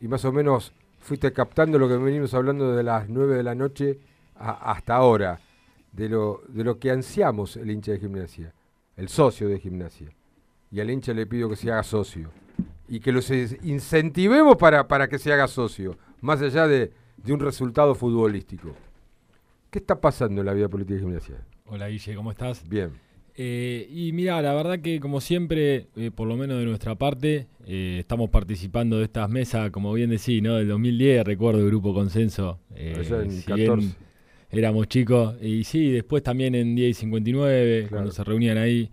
y más o menos fuiste captando lo que venimos hablando de las 9 de la noche hasta ahora, de lo, de lo que ansiamos el hincha de gimnasia, el socio de gimnasia. Y al hincha le pido que se haga socio. Y que los incentivemos para, para que se haga socio, más allá de, de un resultado futbolístico. ¿Qué está pasando en la vida política de gimnasia? Hola Guille, ¿cómo estás? Bien. Eh, y mira, la verdad que como siempre, eh, por lo menos de nuestra parte, eh, estamos participando de estas mesas, como bien decís, ¿no? Del 2010, recuerdo el Grupo Consenso. en éramos chicos. Y sí, después también en 10 y 59, cuando se reunían ahí.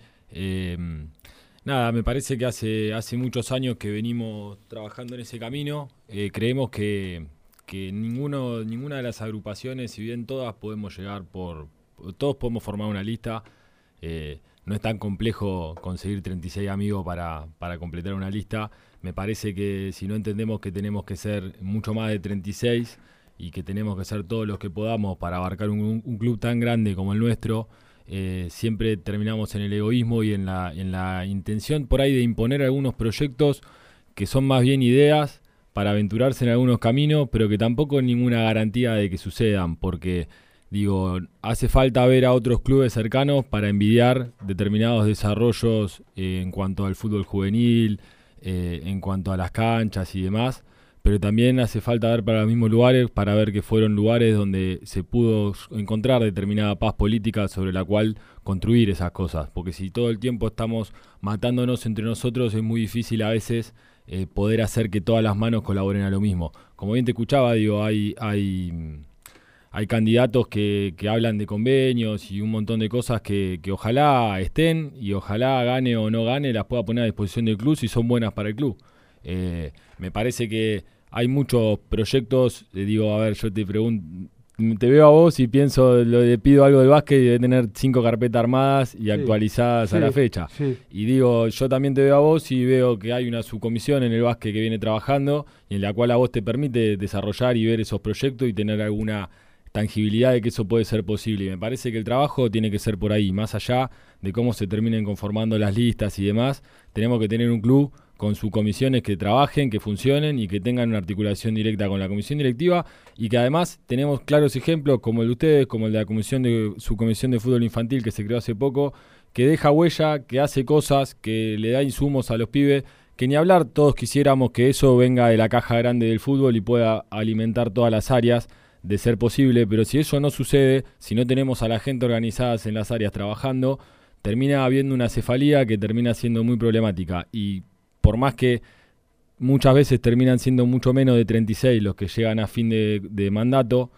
nada, me parece que hace, hace muchos años que venimos trabajando en ese camino. creemos que, que ninguno, ninguna de las agrupaciones, si bien todas podemos llegar por... Todos podemos formar una lista eh, no es tan complejo conseguir 36 amigos para, completar una lista. Me parece que si no entendemos que tenemos que ser mucho más de 36 y que tenemos que ser todos los que podamos para abarcar un, club tan grande como el nuestro, eh, siempre terminamos en el egoísmo y en la, en la intención por ahí de imponer algunos proyectos que son más bien ideas para aventurarse en algunos caminos, pero que tampoco ninguna garantía de que sucedan, porque Digo, hace falta ver a otros clubes cercanos para envidiar determinados desarrollos eh, en cuanto al fútbol juvenil, eh, en cuanto a las canchas y demás, pero también hace falta ver para los mismos lugares para ver que fueron lugares donde se pudo encontrar determinada paz política sobre la cual construir esas cosas, porque si todo el tiempo estamos matándonos entre nosotros es muy difícil a veces eh, poder hacer que todas las manos colaboren a lo mismo. Como bien te escuchaba, digo, hay... hay hay candidatos que, que, hablan de convenios y un montón de cosas que, que, ojalá estén y ojalá gane o no gane, las pueda poner a disposición del club si son buenas para el club. Eh, me parece que hay muchos proyectos, digo, a ver, yo te pregunto, te veo a vos y pienso, le pido algo del básquet y debe tener cinco carpetas armadas y actualizadas a la fecha. Y digo, yo también te veo a vos y veo que hay una subcomisión en el básquet que viene trabajando y en la cual a vos te permite desarrollar y ver esos proyectos y tener alguna tangibilidad de que eso puede ser posible. Y me parece que el trabajo tiene que ser por ahí, más allá de cómo se terminen conformando las listas y demás. Tenemos que tener un club con sus comisiones que trabajen, que funcionen y que tengan una articulación directa con la comisión directiva y que además tenemos claros ejemplos como el de ustedes, como el de la comisión de su comisión de fútbol infantil que se creó hace poco, que deja huella, que hace cosas, que le da insumos a los pibes, que ni hablar todos quisiéramos que eso venga de la caja grande del fútbol y pueda alimentar todas las áreas de ser posible, pero si eso no sucede, si no tenemos a la gente organizada en las áreas trabajando, termina habiendo una cefalía que termina siendo muy problemática. Y por más que muchas veces terminan siendo mucho menos de 36 los que llegan a fin de, mandato,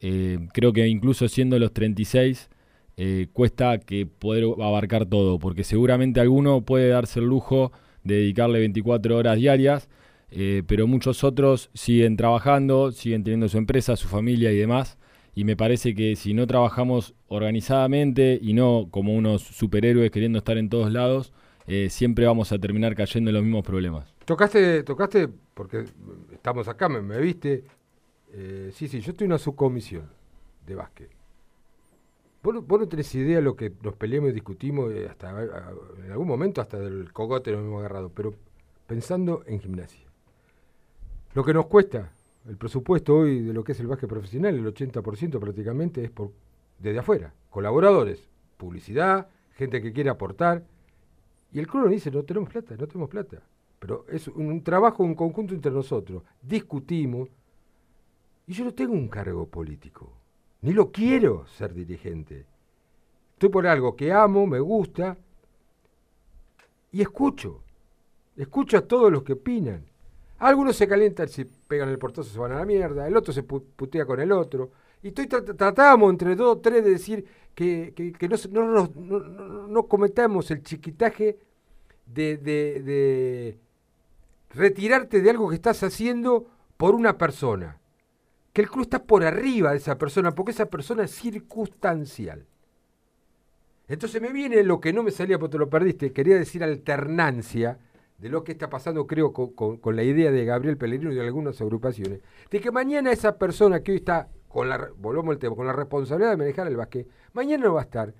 eh, creo que incluso siendo los 36, eh, cuesta que poder abarcar todo, porque seguramente alguno puede darse el lujo de dedicarle 24 horas diarias eh, pero muchos otros siguen trabajando, siguen teniendo su empresa, su familia y demás. Y me parece que si no trabajamos organizadamente y no como unos superhéroes queriendo estar en todos lados, eh, siempre vamos a terminar cayendo en los mismos problemas. Tocaste, tocaste porque estamos acá, me, viste. Eh, sí, sí, yo estoy en una subcomisión de básquet. Vos, no tenés idea de lo que nos peleamos y discutimos, hasta en algún momento hasta del cogote nos hemos agarrado, pero pensando en gimnasia. Lo que nos cuesta el presupuesto hoy de lo que es el básquet profesional, el 80% prácticamente es por desde afuera, colaboradores, publicidad, gente que quiere aportar. Y el club dice, no tenemos plata, no tenemos plata. Pero es un, trabajo, un conjunto entre nosotros. Discutimos. Y yo no tengo un cargo político. Ni lo quiero ser dirigente. Estoy por algo que amo, me gusta. Y escucho. Escucho a todos los que opinan. Algunos se calientan, si pegan el portazo se van a la mierda, el otro se putea con el otro. Y estoy tratamos entre dos o tres de decir que, no, no, cometamos el chiquitaje de, de, retirarte de algo que estás haciendo por una persona. Que el club está por arriba de esa persona, porque esa persona es circunstancial. Entonces me viene lo que no me salía porque te lo perdiste, quería decir alternancia, de lo que está pasando, creo, con, la idea de Gabriel Pellegrino y de algunas agrupaciones, de que mañana esa persona que hoy está, con la, volvamos al tema, con la responsabilidad de manejar el básquet, mañana no va a estar.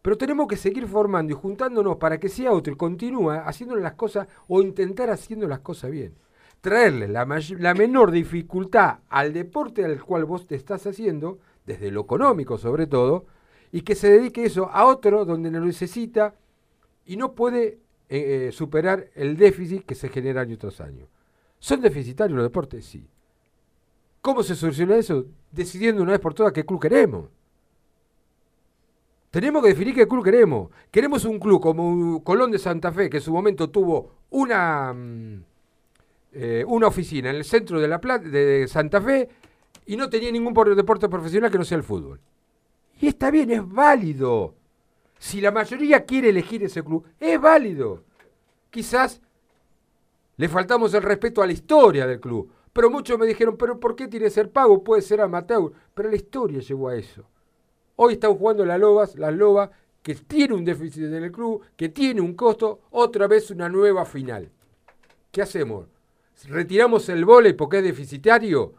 Pero tenemos que seguir formando y juntándonos para que sea otro y continúe haciendo las cosas o intentar haciendo las cosas bien. traerle la, la menor dificultad al deporte al cual vos te estás haciendo, desde lo económico sobre todo, y que se dedique eso a otro donde lo necesita y no puede eh, eh, superar el déficit que se genera año tras año. ¿Son deficitarios los deportes? Sí. ¿Cómo se soluciona eso? Decidiendo una vez por todas qué club queremos. Tenemos que definir qué club queremos. Queremos un club como Colón de Santa Fe, que en su momento tuvo una, mm, eh, una oficina en el centro de, la de Santa Fe y no tenía ningún deporte profesional que no sea el fútbol. Y está bien, es válido. Si la mayoría quiere elegir ese club, es válido. Quizás le faltamos el respeto a la historia del club. Pero muchos me dijeron, pero ¿por qué tiene que ser pago? Puede ser amateur. Pero la historia llevó a eso. Hoy están jugando las Lobas, las Lobas, que tiene un déficit en el club, que tiene un costo, otra vez una nueva final. ¿Qué hacemos? ¿Retiramos el vóley porque es deficitario?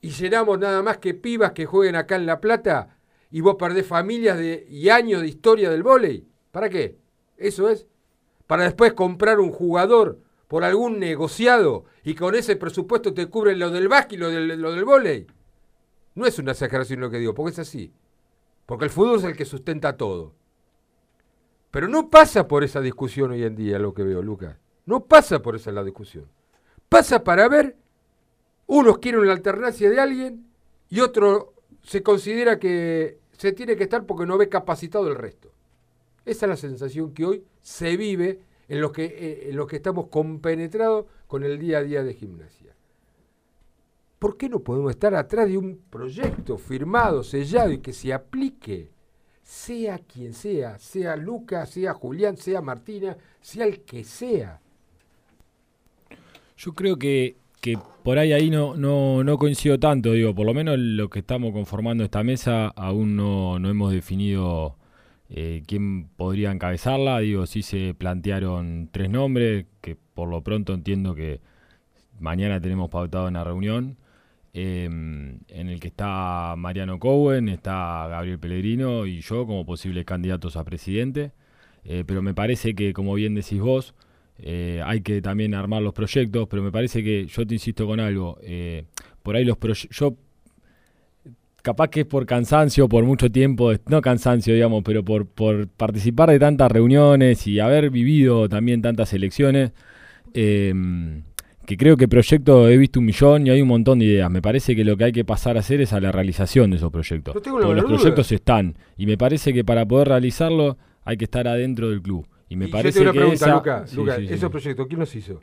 ¿Y llenamos nada más que pibas que jueguen acá en La Plata? ¿Y vos perdés familias de, y años de historia del vóley? ¿Para qué? ¿Eso es? ¿Para después comprar un jugador por algún negociado y con ese presupuesto te cubren lo del básquet y lo del, lo del vóley? No es una exageración lo que digo, porque es así. Porque el fútbol es el que sustenta todo. Pero no pasa por esa discusión hoy en día lo que veo, Lucas. No pasa por esa la discusión. Pasa para ver, unos quieren la alternancia de alguien y otro se considera que se tiene que estar porque no ve capacitado el resto. Esa es la sensación que hoy se vive en los que, eh, en los que estamos compenetrados con el día a día de gimnasia. ¿Por qué no podemos estar atrás de un proyecto firmado, sellado y que se aplique? Sea quien sea, sea Lucas, sea Julián, sea Martina, sea el que sea. Yo creo que, que por ahí ahí no, no, no, coincido tanto, digo, por lo menos lo que estamos conformando esta mesa aún no, no hemos definido eh, quién podría encabezarla, digo, sí se plantearon tres nombres, que por lo pronto entiendo que mañana tenemos pautado una reunión. Em, en el que está Mariano Cowen, está Gabriel Pellegrino y yo como posibles candidatos a presidente. Eh, pero me parece que, como bien decís vos, eh, hay que también armar los proyectos, pero me parece que, yo te insisto con algo, eh, por ahí los proyectos, yo capaz que es por cansancio, por mucho tiempo, no cansancio, digamos, pero por, por participar de tantas reuniones y haber vivido también tantas elecciones, eh, que creo que proyectos he visto un millón y hay un montón de ideas. Me parece que lo que hay que pasar a hacer es a la realización de esos proyectos. Porque los proyectos están y me parece que para poder realizarlo hay que estar adentro del club. Y me parece yo te una pregunta, Luca, esos proyectos, ¿quién los hizo?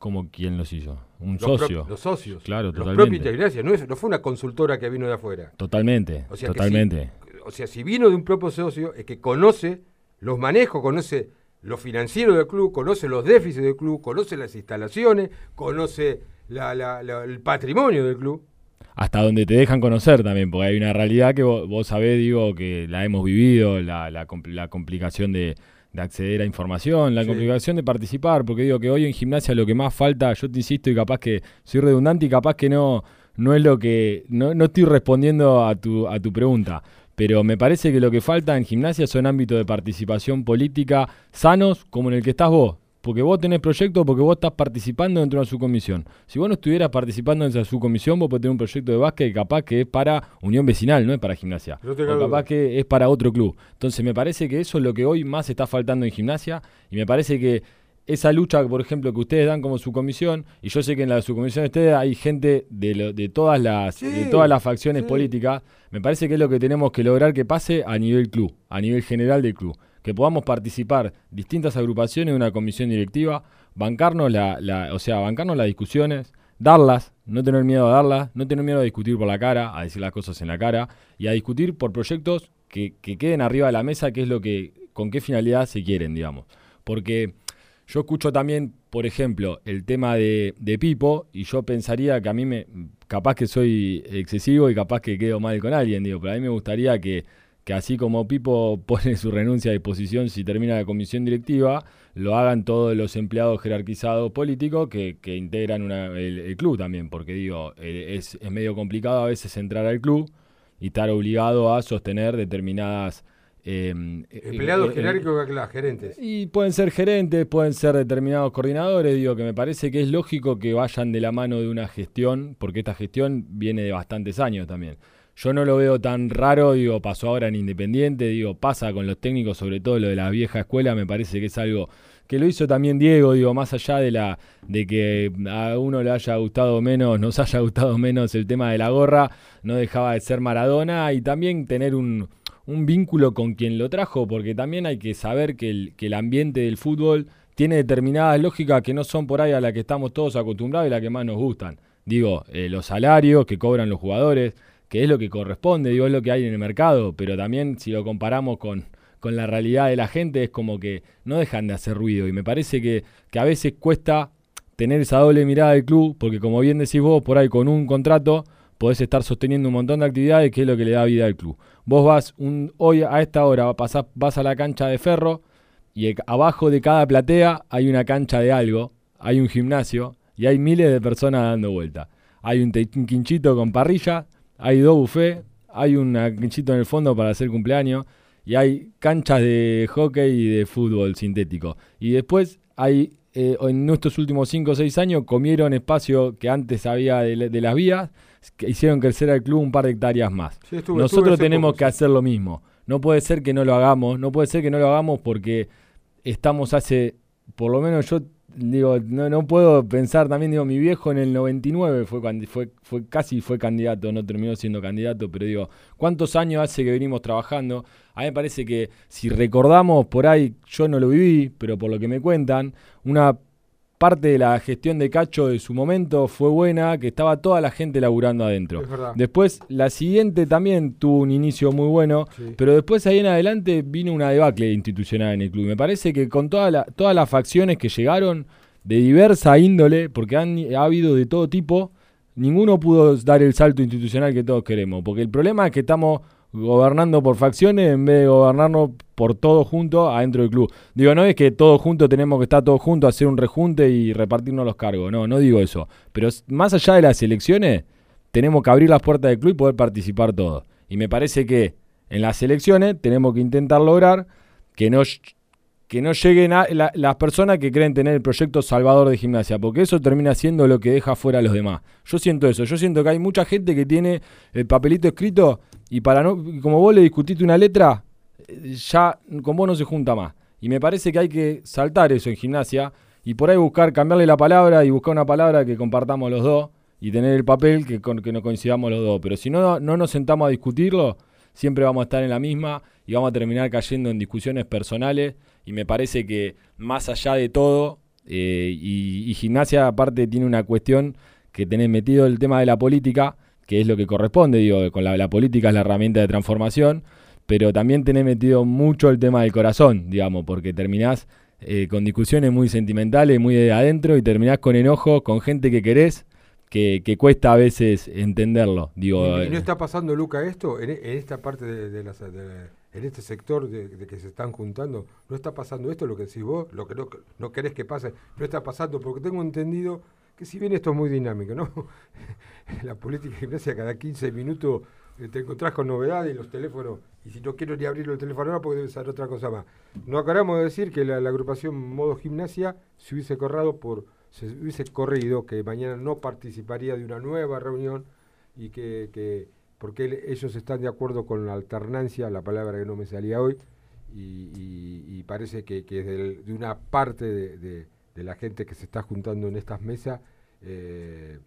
¿Cómo quién los hizo? Un socio. Los socios. Claro, los totalmente. propios no, no fue una consultora que vino de afuera. Totalmente, totalmente. o sea, si vino de un propio socio, es que conoce los manejos, conoce lo financiero del club, conoce los déficits del club, conoce las instalaciones, conoce el patrimonio del club. Hasta donde te dejan conocer también, porque hay una realidad que vos, sabés, digo, que la hemos vivido, la, la, complicación de, acceder a información, la complicación de participar, porque digo que hoy en gimnasia lo que más falta, yo te insisto y capaz que soy redundante y capaz que no, no es lo que, no, no estoy respondiendo a tu, a tu pregunta, pero me parece que lo que falta en gimnasia son ámbitos de participación política sanos como en el que estás vos. Porque vos tenés proyecto, porque vos estás participando dentro de una subcomisión. Si vos no estuvieras participando en esa subcomisión, vos podés tener un proyecto de básquet que capaz que es para Unión Vecinal, no es para gimnasia. o capaz que es para otro club. Entonces me parece que eso es lo que hoy más está faltando en gimnasia y me parece que esa lucha, por ejemplo, que ustedes dan como subcomisión, y yo sé que en la subcomisión de ustedes hay gente de, de todas las de todas las facciones políticas, me parece que es lo que tenemos que lograr que pase a nivel club, a nivel general del club, que podamos participar distintas agrupaciones de una comisión directiva, bancarnos la, la, o sea, bancarnos las discusiones, darlas, no tener miedo a darlas, no tener miedo a discutir por la cara, a decir las cosas en la cara, y a discutir por proyectos que, que queden arriba de la mesa, que es lo que, con qué finalidad se quieren, digamos. Porque yo escucho también, por ejemplo, el tema de, Pipo y yo pensaría que a mí me, capaz que soy excesivo y capaz que quedo mal con alguien, digo, pero a mí me gustaría que, que así como Pipo pone su renuncia a disposición si termina la comisión directiva, lo hagan todos los empleados jerarquizados políticos que, que integran el, club también, porque digo, eh, es, es medio complicado a veces entrar al club y estar obligado a sostener determinadas Em, Empleados eh, genéricos, las gerentes. Y pueden ser gerentes, pueden ser determinados coordinadores. Digo que me parece que es lógico que vayan de la mano de una gestión, porque esta gestión viene de bastantes años también. Yo no lo veo tan raro, digo, pasó ahora en Independiente, digo, pasa con los técnicos, sobre todo lo de la vieja escuela, me parece que es algo que lo hizo también Diego, digo, más allá de la de que a uno le haya gustado menos, nos haya gustado menos el tema de la gorra, no dejaba de ser Maradona y también tener un, un vínculo con quien lo trajo, porque también hay que saber que el, que el ambiente del fútbol tiene determinadas lógicas que no son por ahí a las que estamos todos acostumbrados y las que más nos gustan. Digo, eh, los salarios que cobran los jugadores, que es lo que corresponde, digo, es lo que hay en el mercado, pero también si lo comparamos con, con la realidad de la gente es como que no dejan de hacer ruido y me parece que, que a veces cuesta tener esa doble mirada del club, porque como bien decís vos, por ahí con un contrato podés estar sosteniendo un montón de actividades que es lo que le da vida al club. Vos vas un, hoy a esta hora, pasás, vas a la cancha de ferro y abajo de cada platea hay una cancha de algo, hay un gimnasio y hay miles de personas dando vuelta. Hay un, quinchito con parrilla, hay dos buffets, hay un quinchito en el fondo para hacer cumpleaños y hay canchas de hockey y de fútbol sintético. Y después hay, eh, en nuestros últimos 5 o 6 años, comieron espacio que antes había de las vías que hicieron crecer al club un par de hectáreas más. Nosotros tenemos que hacer lo mismo. No puede ser que no lo hagamos, no puede ser que no lo hagamos porque estamos hace, por lo menos yo digo, no, no puedo pensar también, digo, mi viejo en el 99 fue, fue, fue casi fue candidato, no terminó siendo candidato, pero digo, ¿cuántos años hace que venimos trabajando? A mí me parece que si recordamos por ahí, yo no lo viví, pero por lo que me cuentan, una parte de la gestión de Cacho de su momento fue buena, que estaba toda la gente laburando adentro. Después, la siguiente también tuvo un inicio muy bueno, pero después ahí en adelante vino una debacle institucional en el club. Me parece que con todas las facciones que llegaron de diversa índole, porque han, ha habido de todo tipo, ninguno pudo dar el salto institucional que todos queremos. Porque el problema es que estamos gobernando por facciones en vez de gobernarnos por todos juntos adentro del club. Digo, no es que todos juntos tenemos que estar todos juntos, hacer un rejunte y repartirnos los cargos. No, no digo eso. Pero más allá de las elecciones, tenemos que abrir las puertas del club y poder participar todos. Y me parece que en las elecciones tenemos que intentar lograr que no, que no lleguen a las personas que creen tener el proyecto salvador de gimnasia, porque eso termina siendo lo que deja fuera a los demás. Yo siento eso, yo siento que hay mucha gente que tiene el papelito escrito y para no, como vos le discutiste una letra, ya con vos no se junta más. Y me parece que hay que saltar eso en gimnasia y por ahí buscar, cambiarle la palabra y buscar una palabra que compartamos los dos y tener el papel que, con, que nos coincidamos los dos. Pero si no, no nos sentamos a discutirlo, siempre vamos a estar en la misma y vamos a terminar cayendo en discusiones personales. Y me parece que más allá de todo, eh, y, y, gimnasia aparte tiene una cuestión que tenés metido el tema de la política, que es lo que corresponde, digo, con la, política es la herramienta de transformación, pero también tenés metido mucho el tema del corazón, digamos, porque terminás eh, con discusiones muy sentimentales, muy de adentro, y terminás con enojo, con gente que querés, que, cuesta a veces entenderlo. Digo, ¿Y, no eh, está pasando, Luca, esto en, esta parte de, las... en este sector de, que se están juntando, ¿no está pasando esto, lo que decís vos, lo que no, no querés que pase? No está pasando, porque tengo entendido que si bien esto es muy dinámico, ¿no? la política gimnasia cada 15 minutos eh, te encontrás con novedades y los teléfonos, y si no quiero ni abrir el teléfono ahora porque debe ser otra cosa más. No acabamos de decir que la, agrupación Modo Gimnasia se hubiese corrido por se hubiese corrido que mañana no participaría de una nueva reunión y que, que porque ellos están de acuerdo con la alternancia, la palabra que no me salía hoy, y, parece que, que de, una parte de de la gente que se está juntando en estas mesas eh,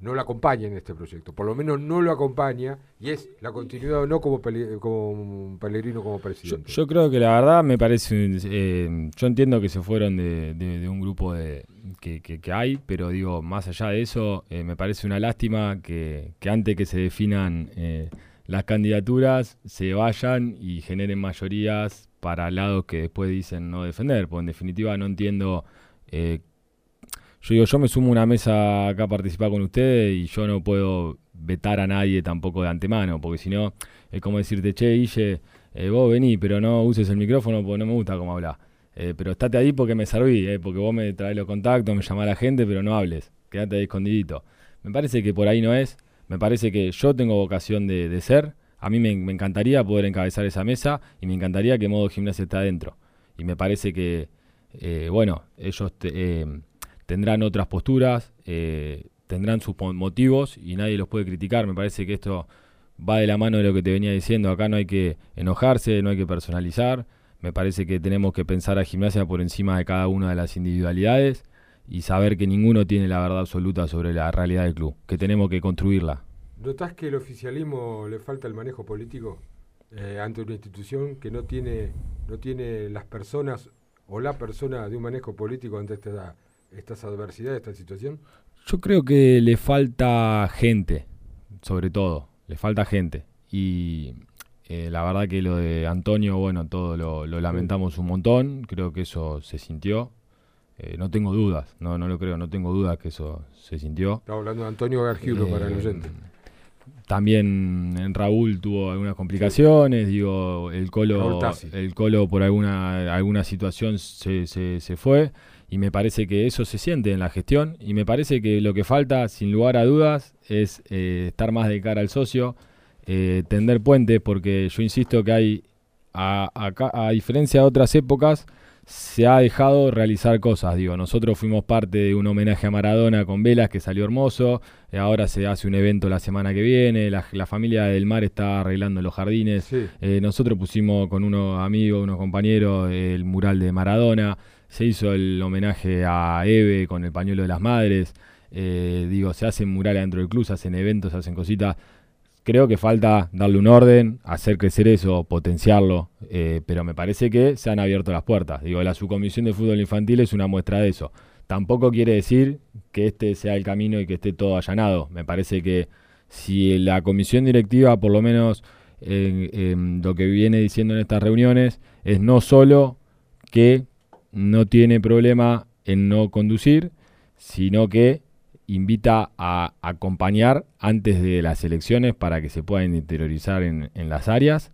no lo acompaña en este proyecto, por lo menos no lo acompaña y es la continuidad o no como, como Pellegrino como presidente. Yo, creo que la verdad me parece, eh, yo entiendo que se fueron de, un grupo de, que, que, hay, pero digo, más allá de eso, eh, me parece una lástima que, que antes que se definan las candidaturas se vayan y generen mayorías para lados que después dicen no defender, porque en definitiva no entiendo eh, yo digo, yo me sumo a una mesa acá a participar con ustedes y yo no puedo vetar a nadie tampoco de antemano, porque si no, es como decirte, che, Guille, eh, vos vení, pero no uses el micrófono porque no me gusta cómo hablas. Eh, pero estate ahí porque me serví, eh, porque vos me traes los contactos, me llamás a la gente, pero no hables, quédate ahí escondidito. Me parece que por ahí no es, me parece que yo tengo vocación de, ser, A mí me, encantaría poder encabezar esa mesa y me encantaría que Modo Gimnasia esté adentro. Y me parece que, eh, bueno, ellos eh, tendrán otras posturas, eh, tendrán sus motivos y nadie los puede criticar. Me parece que esto va de la mano de lo que te venía diciendo. Acá no hay que enojarse, no hay que personalizar. Me parece que tenemos que pensar a gimnasia por encima de cada una de las individualidades y saber que ninguno tiene la verdad absoluta sobre la realidad del club, que tenemos que construirla. ¿Notás que el oficialismo le falta el manejo político eh, ante una institución que no tiene, no tiene las personas o la persona de un manejo político ante esta, estas adversidades, esta situación? Yo creo que le falta gente, sobre todo, le falta gente. Y eh, la verdad que lo de Antonio, bueno, todo lo, lamentamos un montón, creo que eso se sintió. Eh, no tengo dudas, no, no lo creo, no tengo dudas que eso se sintió. Estaba hablando de Antonio Gargiulo para el oyente. También en Raúl tuvo algunas complicaciones, digo, el Colo, el Colo por alguna, alguna situación se, se, fue y me parece que eso se siente en la gestión y me parece que lo que falta, sin lugar a dudas, es eh, estar más de cara al socio, eh, tender puentes, porque yo insisto que hay, a, a diferencia de otras épocas, se ha dejado realizar cosas. Digo, nosotros fuimos parte de un homenaje a Maradona con velas que salió hermoso. Eh, ahora se hace un evento la semana que viene. La, familia del mar está arreglando los jardines. Eh, nosotros pusimos con unos amigos, unos compañeros, el mural de Maradona. Se hizo el homenaje a Eve con el pañuelo de las madres. Eh, digo, se hacen murales dentro del club, se hacen eventos, se hacen cositas. Creo que falta darle un orden, hacer crecer eso, potenciarlo, eh, pero me parece que se han abierto las puertas. Digo, la subcomisión de fútbol infantil es una muestra de eso. Tampoco quiere decir que este sea el camino y que esté todo allanado. Me parece que si la comisión directiva, por lo menos lo que viene diciendo en estas reuniones, es no solo que no tiene problema en no conducir, sino que invita a acompañar antes de las elecciones para que se puedan interiorizar en, las áreas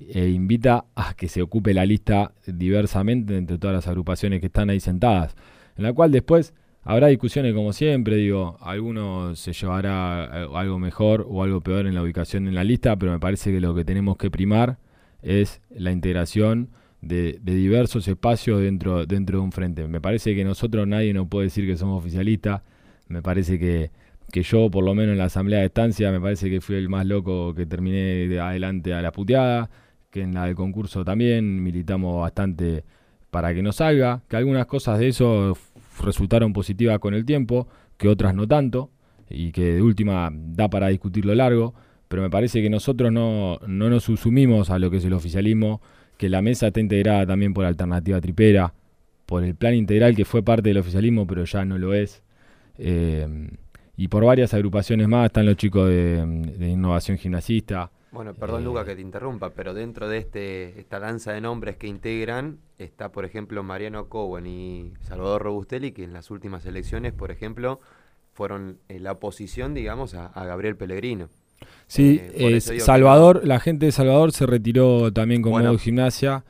e invita a que se ocupe la lista diversamente entre todas las agrupaciones que están ahí sentadas, en la cual después habrá discusiones como siempre, digo, alguno se llevará algo mejor o algo peor en la ubicación en la lista, pero me parece que lo que tenemos que primar es la integración de, diversos espacios dentro, dentro de un frente. Me parece que nosotros nadie nos puede decir que somos oficialistas, me parece que, que yo, por lo menos en la asamblea de estancia, me parece que fui el más loco que terminé de adelante a la puteada, que en la del concurso también. Militamos bastante para que no salga, que algunas cosas de eso resultaron positivas con el tiempo, que otras no tanto, y que de última da para discutirlo largo, pero me parece que nosotros no, no nos subsumimos a lo que es el oficialismo, que la mesa está integrada también por Alternativa Tripera, por el plan integral que fue parte del oficialismo, pero ya no lo es, eh, y por varias agrupaciones más están los chicos de, innovación gimnasista. Bueno, perdón Luca eh, que te interrumpa, pero dentro de este esta danza de nombres que integran está, por ejemplo, Mariano Cowen y Salvador Robustelli, que en las últimas elecciones, por ejemplo, fueron la oposición, digamos, a, Gabriel Pellegrino. Sí, eh, Salvador, la gente de Salvador se retiró también con modo gimnasia.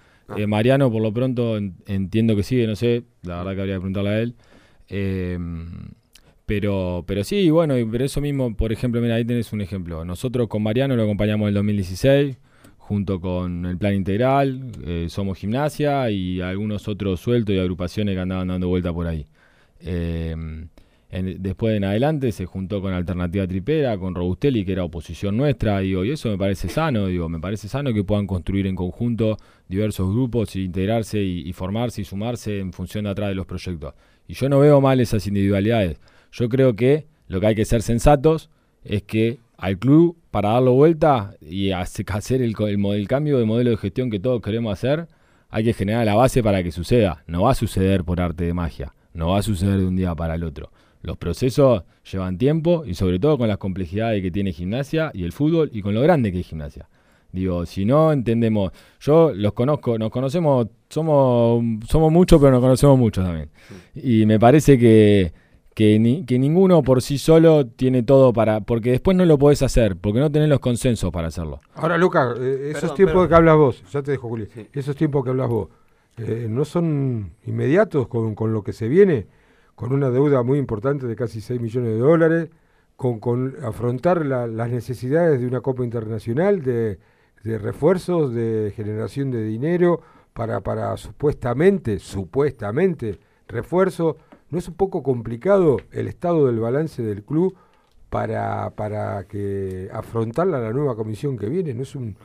Mariano, por lo pronto, entiendo que sigue, no sé, la verdad que habría que preguntarle a él. Eh, pero, pero sí, bueno, pero eso mismo, por ejemplo, mira, ahí tenés un ejemplo. Nosotros con Mariano lo acompañamos en el 2016, junto con el Plan Integral, eh, Somos Gimnasia y algunos otros sueltos y agrupaciones que andaban dando vuelta por ahí. Después en adelante se juntó con Alternativa Tripera, con Robustelli, que era oposición nuestra, digo, y eso me parece sano, me parece sano que puedan construir en conjunto diversos grupos, e integrarse y, y formarse y sumarse en función de atrás de los proyectos. Y yo no veo mal esas individualidades. Yo creo que lo que hay que ser sensatos es que al club, para darlo vuelta y hacer el, el, cambio de modelo de gestión que todos queremos hacer, hay que generar la base para que suceda. No va a suceder por arte de magia, no va a suceder de un día para el otro. Los procesos llevan tiempo y sobre todo con las complejidades que tiene gimnasia y el fútbol y con lo grande que es gimnasia. Digo, si no entendemos, yo los conozco, nos conocemos, somos, somos muchos, pero nos conocemos mucho también. Y me parece que que, ni, que ninguno por sí solo tiene todo para. Porque después no lo podés hacer, porque no tenés los consensos para hacerlo. Ahora, Lucas, eh, esos tiempos que hablas vos, ya te dejo, Juli, esos tiempos que hablas vos, eh, ¿no son inmediatos con, con, lo que se viene? Con una deuda muy importante de casi 6 millones de dólares, con, afrontar las necesidades de una Copa Internacional, de, refuerzos, de generación de dinero para, para supuestamente, supuestamente, refuerzo. ¿No es un poco complicado el estado del balance del club para, para que afrontarla la nueva comisión que viene? ¿No es un,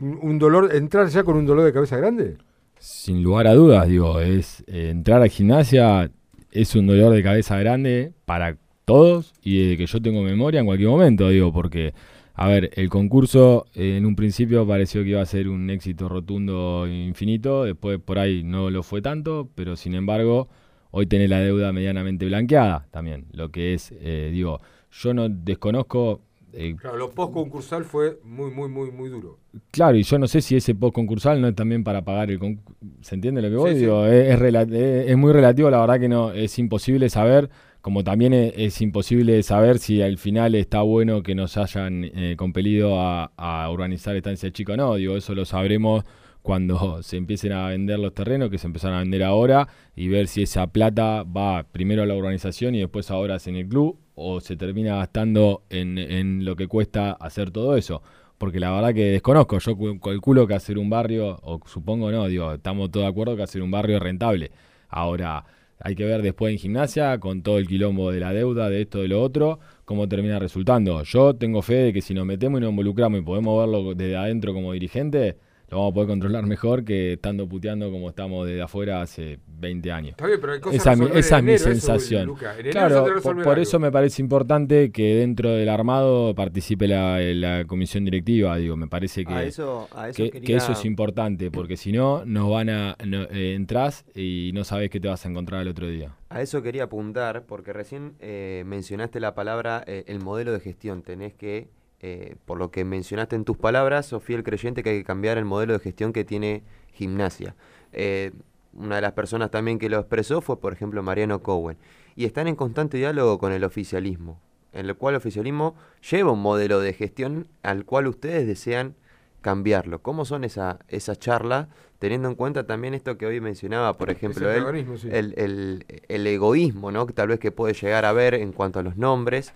un dolor, entrar ya con un dolor de cabeza grande? Sin lugar a dudas, digo, es eh, entrar a gimnasia es un dolor de cabeza grande para todos y de que yo tengo memoria en cualquier momento, digo, porque, a ver, el concurso eh, en un principio pareció que iba a ser un éxito rotundo infinito, después por ahí no lo fue tanto, pero sin embargo, hoy tenés la deuda medianamente blanqueada también, lo que es, eh, digo, yo no desconozco eh, claro, lo post-concursal fue muy, muy, muy, muy duro. Claro, y yo no sé si ese post-concursal no es también para pagar el concurso. ¿Se entiende lo que voy? Digo, Es, es, muy relativo, la verdad que no es imposible saber, como también es, imposible saber si al final está bueno que nos hayan eh, compelido a, a urbanizar estancia chica o no. Digo, eso lo sabremos cuando se empiecen a vender los terrenos, que se empezaron a vender ahora, y ver si esa plata va primero a la urbanización y después a horas en el club, o se termina gastando en, en lo que cuesta hacer todo eso. Porque la verdad que desconozco, yo calculo que hacer un barrio, o supongo no, digo, estamos todos de acuerdo que hacer un barrio es rentable. Ahora, hay que ver después en gimnasia, con todo el quilombo de la deuda, de esto, de lo otro, cómo termina resultando. Yo tengo fe de que si nos metemos y nos involucramos y podemos verlo desde adentro como dirigente, lo vamos a poder controlar mejor que estando puteando como estamos desde afuera hace 20 años. Está bien, pero hay cosas esa, esa es mi sensación. claro, por, eso me parece importante que dentro del armado participe la, comisión directiva. Digo, me parece que, eso, que, eso es importante, porque si no, nos van a no, eh, entras y no sabes qué te vas a encontrar el otro día. A eso quería apuntar, porque recién eh, mencionaste la palabra eh, el modelo de gestión. Tenés que eh, por lo que mencionaste en tus palabras, sos fiel creyente que hay que cambiar el modelo de gestión que tiene gimnasia. Eh, una de las personas también que lo expresó fue, por ejemplo, Mariano Cowen. Y están en constante diálogo con el oficialismo, en el cual el oficialismo lleva un modelo de gestión al cual ustedes desean cambiarlo. ¿Cómo son esa, esa charla, teniendo en cuenta también esto que hoy mencionaba, por ejemplo, el, el, el, egoísmo ¿no? que tal vez que puede llegar a haber en cuanto a los nombres?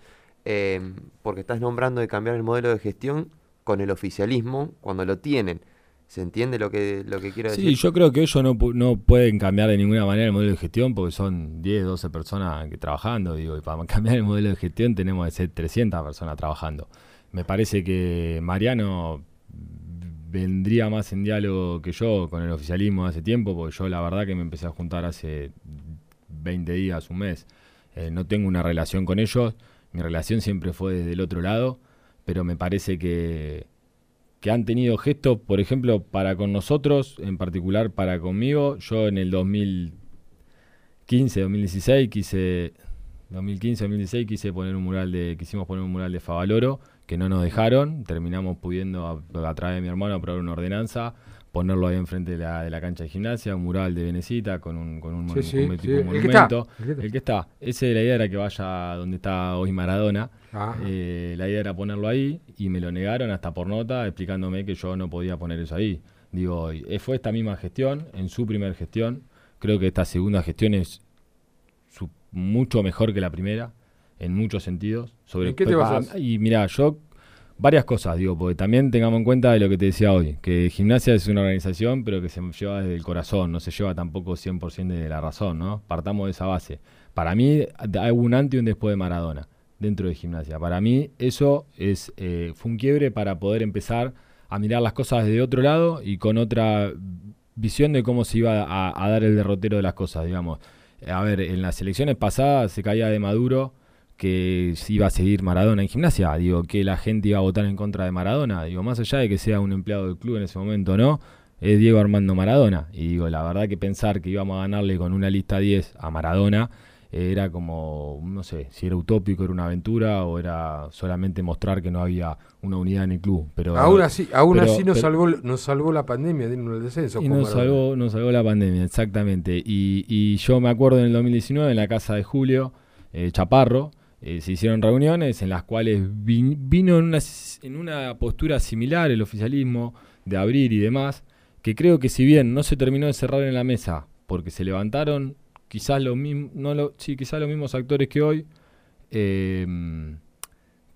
Eh, porque estás nombrando de cambiar el modelo de gestión con el oficialismo cuando lo tienen. ¿Se entiende lo que, lo que quiero decir? Sí, yo creo que ellos no, no pueden cambiar de ninguna manera el modelo de gestión porque son 10, 12 personas que trabajando. Digo, y para cambiar el modelo de gestión tenemos que ser 300 personas trabajando. Me parece que Mariano vendría más en diálogo que yo con el oficialismo hace tiempo, porque yo la verdad que me empecé a juntar hace 20 días, un mes. Eh, no tengo una relación con ellos mi relación siempre fue desde el otro lado, pero me parece que, que han tenido gestos, por ejemplo, para con nosotros, en particular para conmigo. Yo en el 2015, 2016 quise 2015, 2016 quise poner un mural de quisimos poner un mural de Favaloro que no nos dejaron, terminamos pudiendo a, a través de mi hermano aprobar una ordenanza ponerlo ahí enfrente de la, de la cancha de gimnasia, un mural de Venecita con un, con un, monumento. El que, está. Ese, la idea era que vaya donde está hoy Maradona. Eh, la idea era ponerlo ahí y me lo negaron hasta por nota explicándome que yo no podía poner eso ahí. Digo, eh, fue esta misma gestión, en su primera gestión. Creo que esta segunda gestión es mucho mejor que la primera, en muchos sentidos. Sobre, qué te vas Y mira, yo varias cosas, digo, porque también tengamos en cuenta de lo que te decía hoy, que gimnasia es una organización, pero que se lleva desde el corazón, no se lleva tampoco 100% de la razón, ¿no? Partamos de esa base. Para mí hay un antes y un después de Maradona dentro de gimnasia. Para mí eso es eh, fue un quiebre para poder empezar a mirar las cosas desde otro lado y con otra visión de cómo se iba a, a dar el derrotero de las cosas, digamos. A ver, en las elecciones pasadas se caía de Maduro que iba a seguir Maradona en gimnasia, digo, que la gente iba a votar en contra de Maradona, digo, más allá de que sea un empleado del club en ese momento no, es Diego Armando Maradona. Y digo, la verdad que pensar que íbamos a ganarle con una lista 10 a Maradona era como, no sé, si era utópico, era una aventura o era solamente mostrar que no había una unidad en el club. Pero aún así, aún así nos salvó, nos salvó la pandemia, el descenso. Y nos salvó, nos salvó la pandemia, exactamente. Y, y, yo me acuerdo en el 2019 en la casa de Julio eh, Chaparro, eh, se hicieron reuniones en las cuales vino en una, postura similar el oficialismo de abrir y demás, que creo que si bien no se terminó de cerrar en la mesa, porque se levantaron quizás lo, sí, quizás los mismos actores que hoy, em,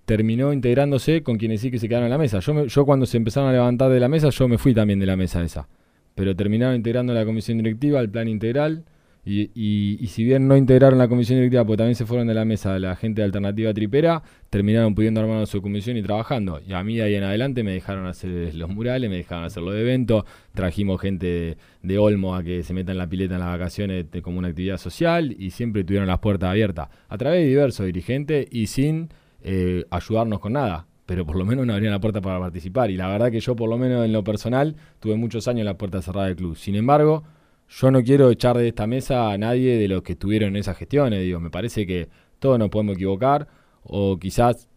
terminó integrándose con quienes sí que se quedaron en la mesa. Yo, yo cuando se empezaron a levantar de la mesa, yo me fui también de la mesa esa. Pero terminaron integrando la comisión directiva, el plan integral, y, y, si bien no integraron la comisión directiva, porque también se fueron de la mesa la gente de Alternativa Tripera, terminaron pudiendo armar su comisión y trabajando. Y a mí ahí en adelante me dejaron hacer los murales, me dejaron hacer los eventos, trajimos gente de, Olmo a que se meta en la pileta en las vacaciones como una actividad social y siempre tuvieron las puertas abiertas a través de diversos dirigentes y sin eh, ayudarnos con nada pero por lo menos no abrían la puerta para participar. Y la verdad que yo, por lo menos en lo personal, tuve muchos años la puerta cerrada del club. Sin embargo, yo no quiero echar de esta mesa a nadie de los que estuvieron en esas gestiones. Digo, me parece que todos nos podemos equivocar o quizás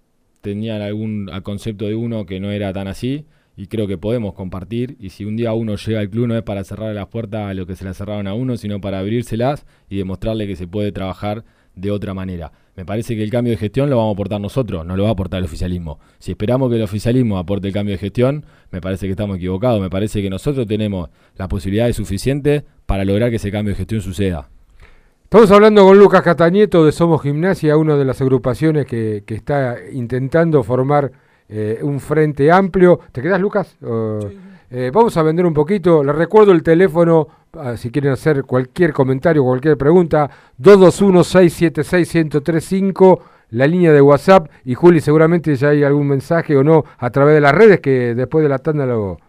tenían algún concepto de uno que no era tan así y creo que podemos compartir y si un día uno llega al club no es para cerrar las puertas a lo que se le cerraron a uno, sino para abrírselas y demostrarle que se puede trabajar de otra manera. Me parece que el cambio de gestión lo vamos a aportar nosotros, no lo va a aportar el oficialismo. Si esperamos que el oficialismo aporte el cambio de gestión, me parece que estamos equivocados. Me parece que nosotros tenemos las posibilidades suficientes para lograr que ese cambio de gestión suceda. Estamos hablando con Lucas Catañeto de Somos Gimnasia, una de las agrupaciones que, está intentando formar eh, un frente amplio. ¿Te quedas, Lucas? Eh, vamos a vender un poquito. Les recuerdo el teléfono, si quieren hacer cualquier comentario, cualquier pregunta, 221-676-1035, la línea de WhatsApp. Y Juli, seguramente ya hay algún mensaje o no a través de las redes que después de la tanda lo...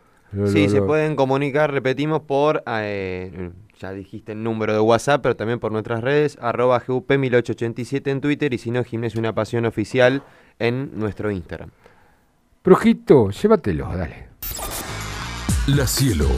sí, se pueden comunicar, repetimos, por... Eh, ya dijiste el número de WhatsApp, pero también por nuestras redes, arroba GUP1887 en Twitter y si no, Gimnasio Una Pasión Oficial en nuestro Instagram. Brujito, llévatelo, dale. La Cielo.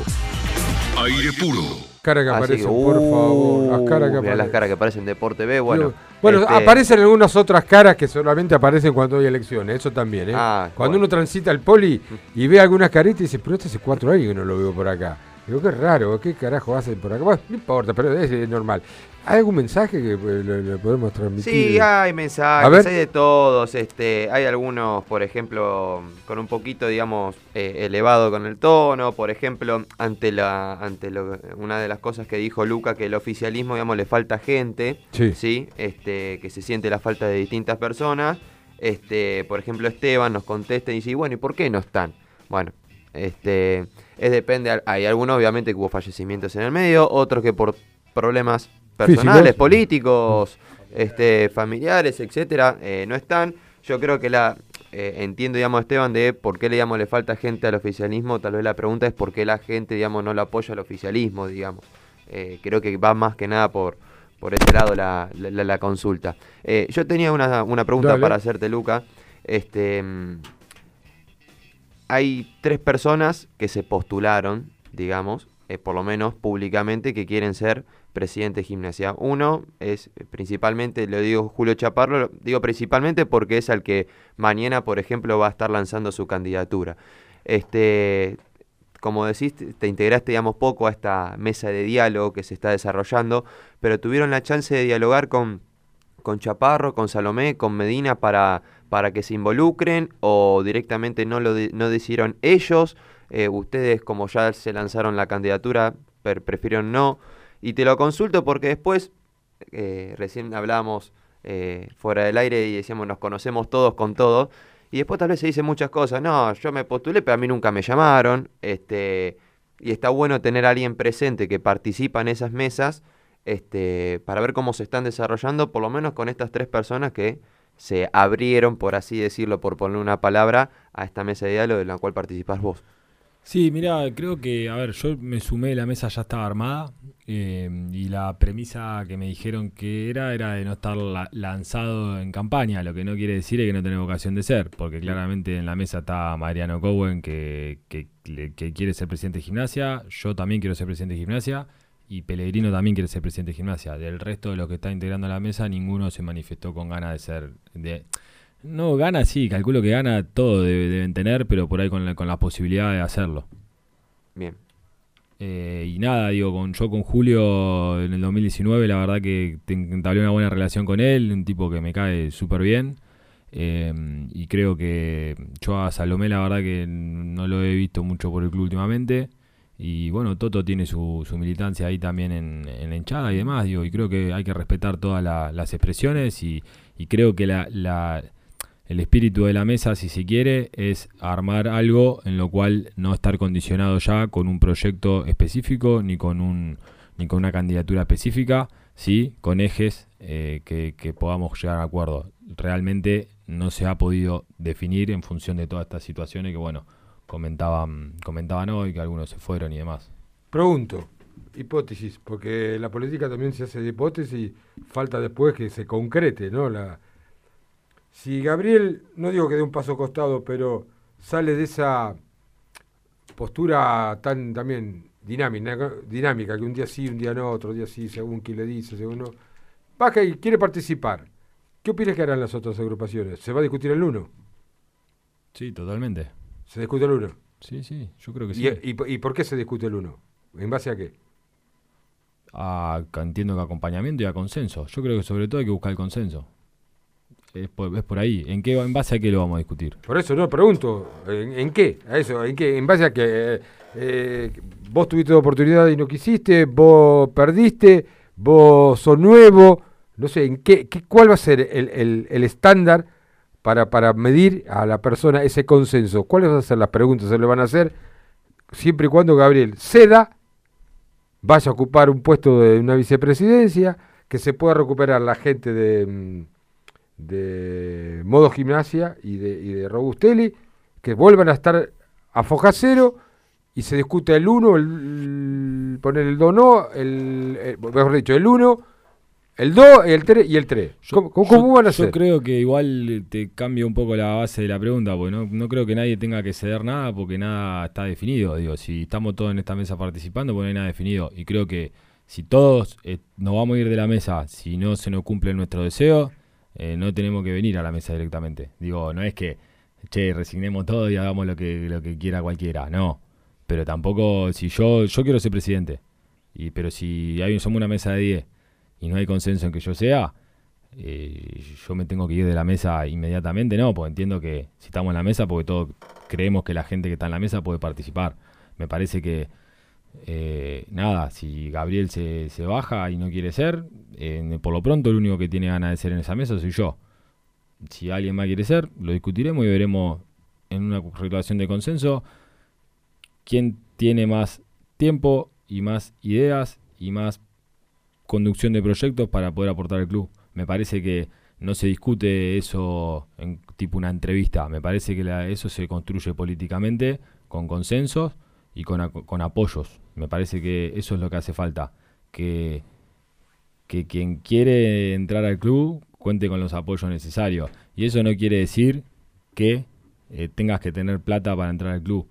Aire puro. Cara que aparecen, por favor. Las caras que aparecen. las caras que aparecen de Deporte B, bueno. Bueno, este aparecen algunas otras caras que solamente aparecen cuando hay elecciones, eso también, ¿eh? Ah, cuando uno transita el poli y ve algunas caritas y dice, pero este hace cuatro años que no lo veo por acá. Digo, qué raro, ¿qué carajo hacen por acá? Bueno, no importa, pero es, normal. ¿Hay algún mensaje que pues, le, podemos transmitir? Sí, hay mensajes, hay de todos. Este, hay algunos, por ejemplo, con un poquito, digamos, eh, elevado con el tono. Por ejemplo, ante la, ante una de las cosas que dijo Luca, que el oficialismo, digamos, le falta gente, sí. Este, que se siente la falta de distintas personas. Este, por ejemplo, Esteban nos contesta y dice, bueno, ¿y por qué no están? Bueno, este es depende, hay algunos obviamente que hubo fallecimientos en el medio, otros que por problemas personales, políticos, este, familiares, etcétera, eh, no están. Yo creo que la eh, entiendo, digamos, Esteban, de por qué le, digamos, le falta gente al oficialismo. Tal vez la pregunta es por qué la gente, digamos, no lo apoya al oficialismo, digamos. Eh, creo que va más que nada por, por ese lado la, la, consulta. yo tenía una, una pregunta para hacerte, Luca. Este, mm, hay tres personas que se postularon, digamos, eh, por lo menos públicamente, que quieren ser presidente de gimnasia. Uno es eh, principalmente, lo digo Julio Chaparro, digo principalmente porque es al que mañana, por ejemplo, va a estar lanzando su candidatura. Este, como decís, te integraste, digamos, poco a esta mesa de diálogo que se está desarrollando, pero tuvieron la chance de dialogar con, con Chaparro, con Salomé, con Medina para para que se involucren o directamente no lo no decidieron ellos. Eh, ustedes como ya se lanzaron la candidatura, prefirieron no. Y te lo consulto porque después, eh, recién hablamos eh, fuera del aire y decíamos nos conocemos todos con todos. Y después tal vez se dicen muchas cosas. No, yo me postulé, pero a mí nunca me llamaron. Este, y está bueno tener a alguien presente que participa en esas mesas este, para ver cómo se están desarrollando, por lo menos con estas tres personas que se abrieron, por así decirlo, por poner una palabra, a esta mesa de diálogo en la cual participás vos. Sí, mira, creo que, a ver, yo me sumé, la mesa ya estaba armada eh, y la premisa que me dijeron que era era de no estar lanzado en campaña, lo que no quiere decir es que no tiene vocación de ser, porque claramente en la mesa está Mariano Cowen que, que, que quiere ser presidente de gimnasia, yo también quiero ser presidente de gimnasia y Pellegrino también quiere ser presidente de gimnasia. Del resto de los que está integrando la mesa, ninguno se manifestó con ganas de ser... De, no, gana sí, calculo que gana todo deben tener, pero por ahí con la, con la posibilidad de hacerlo. Bien. Eh, y nada, digo, con, yo con Julio en el 2019, la verdad que entablé una buena relación con él, un tipo que me cae súper bien. Eh, y creo que yo a Salomé, la verdad que no lo he visto mucho por el club últimamente. Y bueno, Toto tiene su, su militancia ahí también en, la hinchada y demás, digo, y creo que hay que respetar todas las expresiones y, y creo que la, la, el espíritu de la mesa, si se quiere, es armar algo en lo cual no estar condicionado ya con un proyecto específico ni con, un, ni con una candidatura específica, sí, con ejes eh, que, podamos llegar a acuerdo. Realmente no se ha podido definir en función de todas estas situaciones que, bueno, comentaban, comentaban hoy, que algunos se fueron y demás. Pregunto, hipótesis, porque la política también se hace de hipótesis, falta después que se concrete, ¿no? La, si Gabriel, no digo que dé un paso costado, pero sale de esa postura tan también dinámica, dinámica, que un día sí, un día no, otro día sí, según quien le dice, según no, baja y quiere participar. ¿Qué opinas que harán las otras agrupaciones? ¿Se va a discutir el uno? Sí, totalmente. ¿Se discute el uno? Sí, sí, yo creo que sí. ¿Y, y, por qué se discute el uno? ¿En base a qué? A, entiendo que acompañamiento y a consenso. Yo creo que sobre todo hay que buscar el consenso. Es por, ahí. ¿En qué en base a qué lo vamos a discutir? Por eso no pregunto, ¿en, qué? A eso, ¿en qué? ¿En base a qué? Eh, vos tuviste oportunidad y no quisiste, vos perdiste, vos sos nuevo, no sé, ¿en qué, qué cuál va a ser el, el, estándar para, para medir a la persona ese consenso. ¿Cuáles van a ser las preguntas que se le van a hacer? Siempre y cuando Gabriel ceda, vaya a ocupar un puesto de una vicepresidencia, que se pueda recuperar la gente de, mm, de Modo Gimnasia y de, y de Robustelli, que vuelvan a estar a foja cero y se discute el 1, el, poner el 2 no, el, el, mejor dicho, el 1 el 2, el 3 y el 3. ¿Cómo, van a ser? Yo creo que igual te cambia un poco la base de la pregunta, porque no, creo que nadie tenga que ceder nada porque nada está definido. Digo, si estamos todos en esta mesa participando, pues no hay nada definido. Y creo que si todos eh, nos vamos a ir de la mesa, si no se nos cumple nuestro deseo, eh, no tenemos que venir a la mesa directamente. Digo, no es que, che, resignemos todo y hagamos lo que, lo que quiera cualquiera. No. Pero tampoco, si yo, yo quiero ser presidente. Y, pero si hay, somos una mesa de 10 y no hay consenso en que yo sea, eh, yo me tengo que ir de la mesa inmediatamente, no, porque entiendo que si estamos en la mesa, porque todos creemos que la gente que está en la mesa puede participar. Me parece que, eh, nada, si Gabriel se, se, baja y no quiere ser, por lo pronto el único que tiene ganas de ser en esa mesa soy yo. Si alguien más quiere ser, lo discutiremos y veremos en una relación de consenso quién tiene más tiempo y más ideas y más conducción de proyectos para poder aportar al club. Me parece que no se discute eso en tipo una entrevista. Me parece que eso se construye políticamente con consensos y con, con, apoyos. Me parece que eso es lo que hace falta. Que, que quien quiere entrar al club cuente con los apoyos necesarios. Y eso no quiere decir que eh, tengas que tener plata para entrar al club.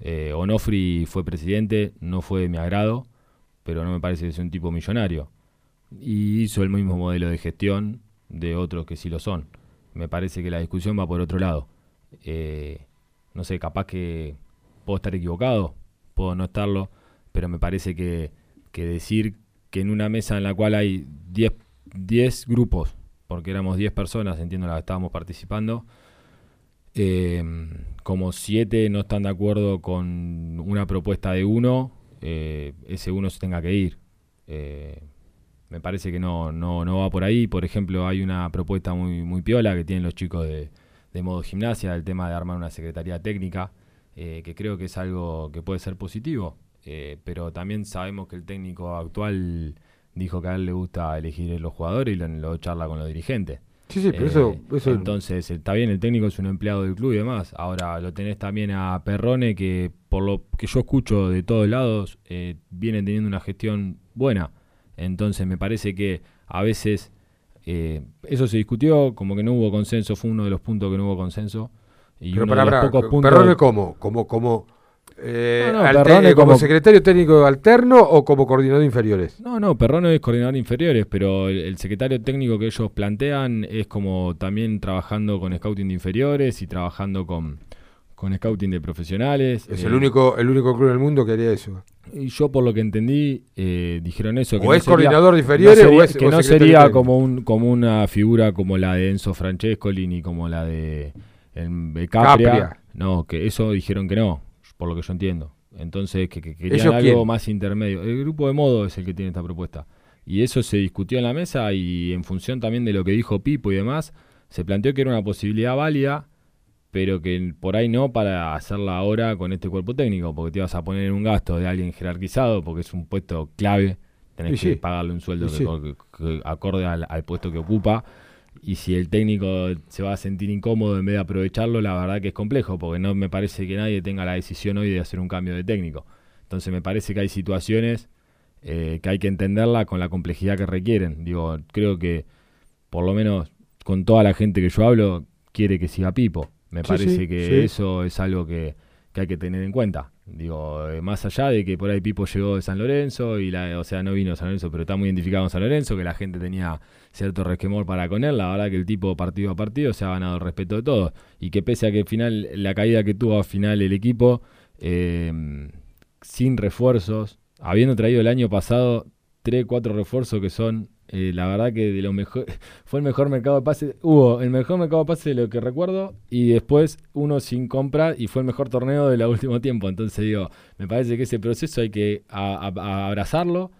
Eh, Onofri fue presidente, no fue de mi agrado, pero no me parece que sea un tipo millonario y hizo el mismo modelo de gestión de otros que sí lo son. Me parece que la discusión va por otro lado. Eh, no sé, capaz que puedo estar equivocado, puedo no estarlo, pero me parece que, que decir que en una mesa en la cual hay 10 grupos, porque éramos 10 personas, entiendo la que estábamos participando, eh, como 7 no están de acuerdo con una propuesta de uno, eh, ese uno se tenga que ir. Eh, me parece que no, no, no va por ahí. Por ejemplo, hay una propuesta muy, muy piola que tienen los chicos de, de modo gimnasia, el tema de armar una secretaría técnica, eh, que creo que es algo que puede ser positivo, eh, pero también sabemos que el técnico actual dijo que a él le gusta elegir los jugadores y lo, charla con los dirigentes. Sí, sí, pero eso, eh, Entonces, está bien, el técnico es un empleado del club y demás. Ahora lo tenés también a Perrone, que por lo que yo escucho de todos lados, viene teniendo una gestión buena. Entonces me parece que a veces eh, eso se discutió, como que no hubo consenso, fue uno de los puntos que no hubo consenso. Y Pero para, para, pocos puntos... Perrone como, como, como, eh, como, como, secretario técnico alterno o como coordinador inferiores? No, no, Perrone es coordinador inferiores, pero el, secretario técnico que ellos plantean es como también trabajando con scouting de inferiores y trabajando con, con scouting de profesionales. Es el único el único club del mundo que haría eso. Y yo por lo que entendí eh, dijeron eso. Que o es coordinador de inferiores o es que no sería como un como una figura como la de Enzo Francescoli ni como la de, el, Capria. No, que eso dijeron que no, por lo que yo entiendo. Entonces, que, que querían algo más intermedio. El grupo de modo es el que tiene esta propuesta. Y eso se discutió en la mesa y en función también de lo que dijo Pipo y demás, se planteó que era una posibilidad válida, pero que por ahí no para hacerla ahora con este cuerpo técnico, porque te ibas a poner en un gasto de alguien jerarquizado, porque es un puesto clave, tenés que pagarle un sueldo que, acorde al, puesto que ocupa. Y si el técnico se va a sentir incómodo en vez de aprovecharlo, la verdad que es complejo, porque no me parece que nadie tenga la decisión hoy de hacer un cambio de técnico. Entonces me parece que hay situaciones eh, que hay que entenderla con la complejidad que requieren. Digo, creo que por lo menos con toda la gente que yo hablo, quiere que siga Pipo. Me parece que eso es algo que, hay que tener en cuenta. Digo, eh, más allá de que por ahí Pipo llegó de San Lorenzo, y la, o sea, no vino de San Lorenzo, pero está muy identificado con San Lorenzo, que la gente tenía cierto resquemor para con él. La verdad que el tipo partido a partido se ha ganado el respeto de todos. Y que pese a que al final, la caída que tuvo al final el equipo, eh, sin refuerzos, habiendo traído el año pasado 3, 4 refuerzos que son eh, la verdad que de lo mejor fue el mejor mercado de pase. Hubo el mejor mercado de pase de lo que recuerdo y después uno sin compra y fue el mejor torneo del último tiempo. Entonces digo, me parece que ese proceso hay que abrazarlo.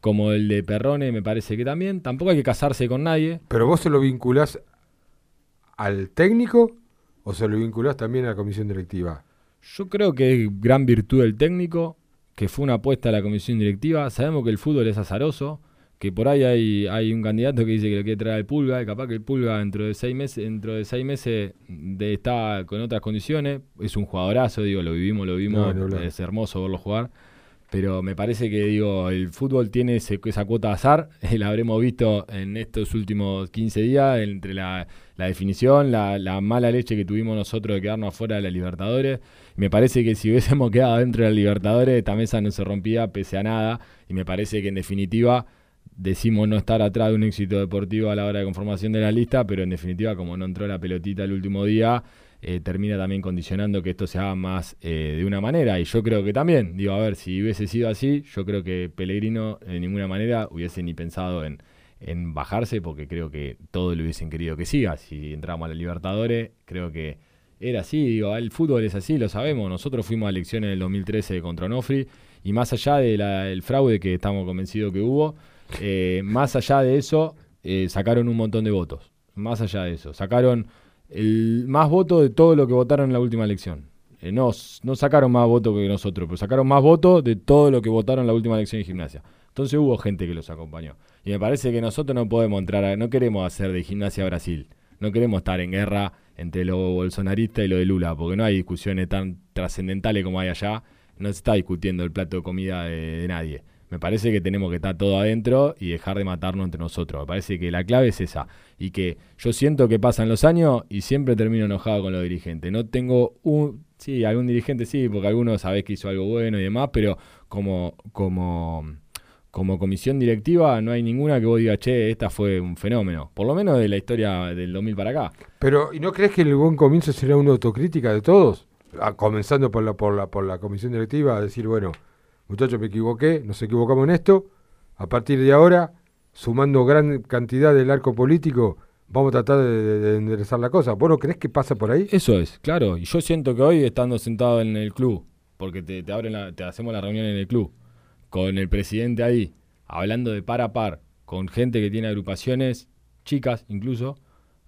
Como el de Perrone, me parece que también. Tampoco hay que casarse con nadie. Pero vos se lo vinculás al técnico o se lo vinculás también a la comisión directiva? Yo creo que es gran virtud del técnico, que fue una apuesta a la comisión directiva. Sabemos que el fútbol es azaroso que por ahí hay, hay un candidato que dice que lo quiere traer al Pulga, y capaz que el Pulga dentro de seis meses, dentro de seis meses de, está con otras condiciones, es un jugadorazo, digo, lo vivimos, lo vimos, es hermoso verlo jugar. Pero me parece que digo, el fútbol tiene esa cuota de azar, la habremos visto en estos últimos 15 días, entre la, definición, la, la, mala leche que tuvimos nosotros de quedarnos afuera de la Libertadores. Me parece que si hubiésemos quedado dentro de la Libertadores, esta mesa no se rompía pese a nada. Y me parece que en definitiva decimos no estar atrás de un éxito deportivo a la hora de conformación de la lista, pero en definitiva, como no entró la pelotita el último día, eh, termina también condicionando que esto se haga más eh, de una manera. Y yo creo que también, digo, a ver, si hubiese sido así, yo creo que Pellegrino de ninguna manera hubiese ni pensado en, en bajarse, porque creo que todos le hubiesen querido que siga. Si entramos a la Libertadores, creo que era así, digo, el fútbol es así, lo sabemos. Nosotros fuimos a elecciones en el 2013 contra Onofri, y más allá del fraude que estamos convencidos que hubo, eh, más allá de eso, eh, sacaron un montón de votos. Más allá de eso, sacaron el más votos de todo lo que votaron en la última elección. Eh, no, no sacaron más votos que nosotros, pero sacaron más votos de todo lo que votaron en la última elección de gimnasia. Entonces hubo gente que los acompañó. Y me parece que nosotros no podemos entrar, a, no queremos hacer de gimnasia Brasil. No queremos estar en guerra entre lo bolsonarista y lo de Lula, porque no hay discusiones tan trascendentales como hay allá. No se está discutiendo el plato de comida de nadie. Me parece que tenemos que estar todo adentro y dejar de matarnos entre nosotros. Me parece que la clave es esa. Y que yo siento que pasan los años y siempre termino enojado con los dirigentes. No tengo un. Sí, algún dirigente sí, porque algunos sabés que hizo algo bueno y demás, pero como, como, como comisión directiva no hay ninguna que vos digas, che, esta fue un fenómeno. Por lo menos de la historia del 2000 para acá. Pero, ¿y no crees que el buen comienzo sería una autocrítica de todos? Ah, comenzando por la, por la, por la comisión directiva, a decir, bueno muchachos, me equivoqué, nos equivocamos en esto, a partir de ahora, sumando gran cantidad del arco político, vamos a tratar de, enderezar la cosa. ¿Vos no crees que pasa por ahí? Eso es, claro. Y yo siento que hoy, estando sentado en el club, porque te, abren te hacemos la reunión en el club, con el presidente ahí, hablando de par a par, con gente que tiene agrupaciones, chicas incluso,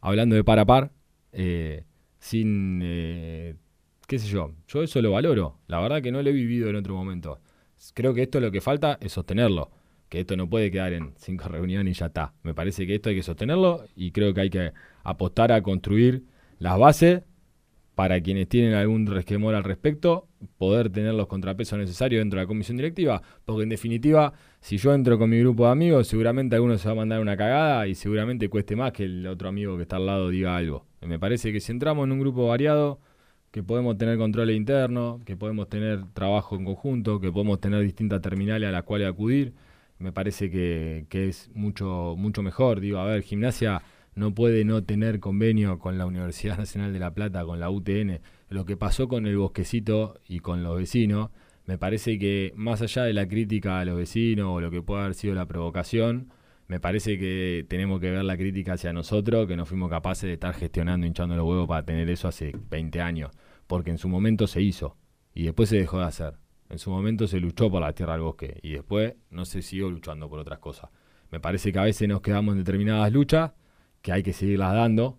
hablando de par a par, eh, sin, eh, qué sé yo, yo eso lo valoro. La verdad que no lo he vivido en otro momento. Creo que esto lo que falta es sostenerlo. Que esto no puede quedar en cinco reuniones y ya está. Me parece que esto hay que sostenerlo y creo que hay que apostar a construir las bases para quienes tienen algún resquemor al respecto, poder tener los contrapesos necesarios dentro de la comisión directiva, porque en definitiva, si yo entro con mi grupo de amigos, seguramente alguno se va a mandar una cagada y seguramente cueste más que el otro amigo que está al lado diga algo. Me parece que si entramos en un grupo variado, que podemos tener control interno, que podemos tener trabajo en conjunto, que podemos tener distintas terminales a las cuales acudir. Me parece que, es mucho, mucho mejor. Digo, a ver, gimnasia no puede no tener convenio con la Universidad Nacional de La Plata, con la UTN. Lo que pasó con el bosquecito y con los vecinos, me parece que más allá de la crítica a los vecinos o lo que pueda haber sido la provocación, me parece que tenemos que ver la crítica hacia nosotros, que no fuimos capaces de estar gestionando, hinchando los huevos para tener eso hace 20 años, porque en su momento se hizo y después se dejó de hacer. En su momento se luchó por la tierra del bosque y después no se siguió luchando por otras cosas. Me parece que a veces nos quedamos en determinadas luchas que hay que seguirlas dando,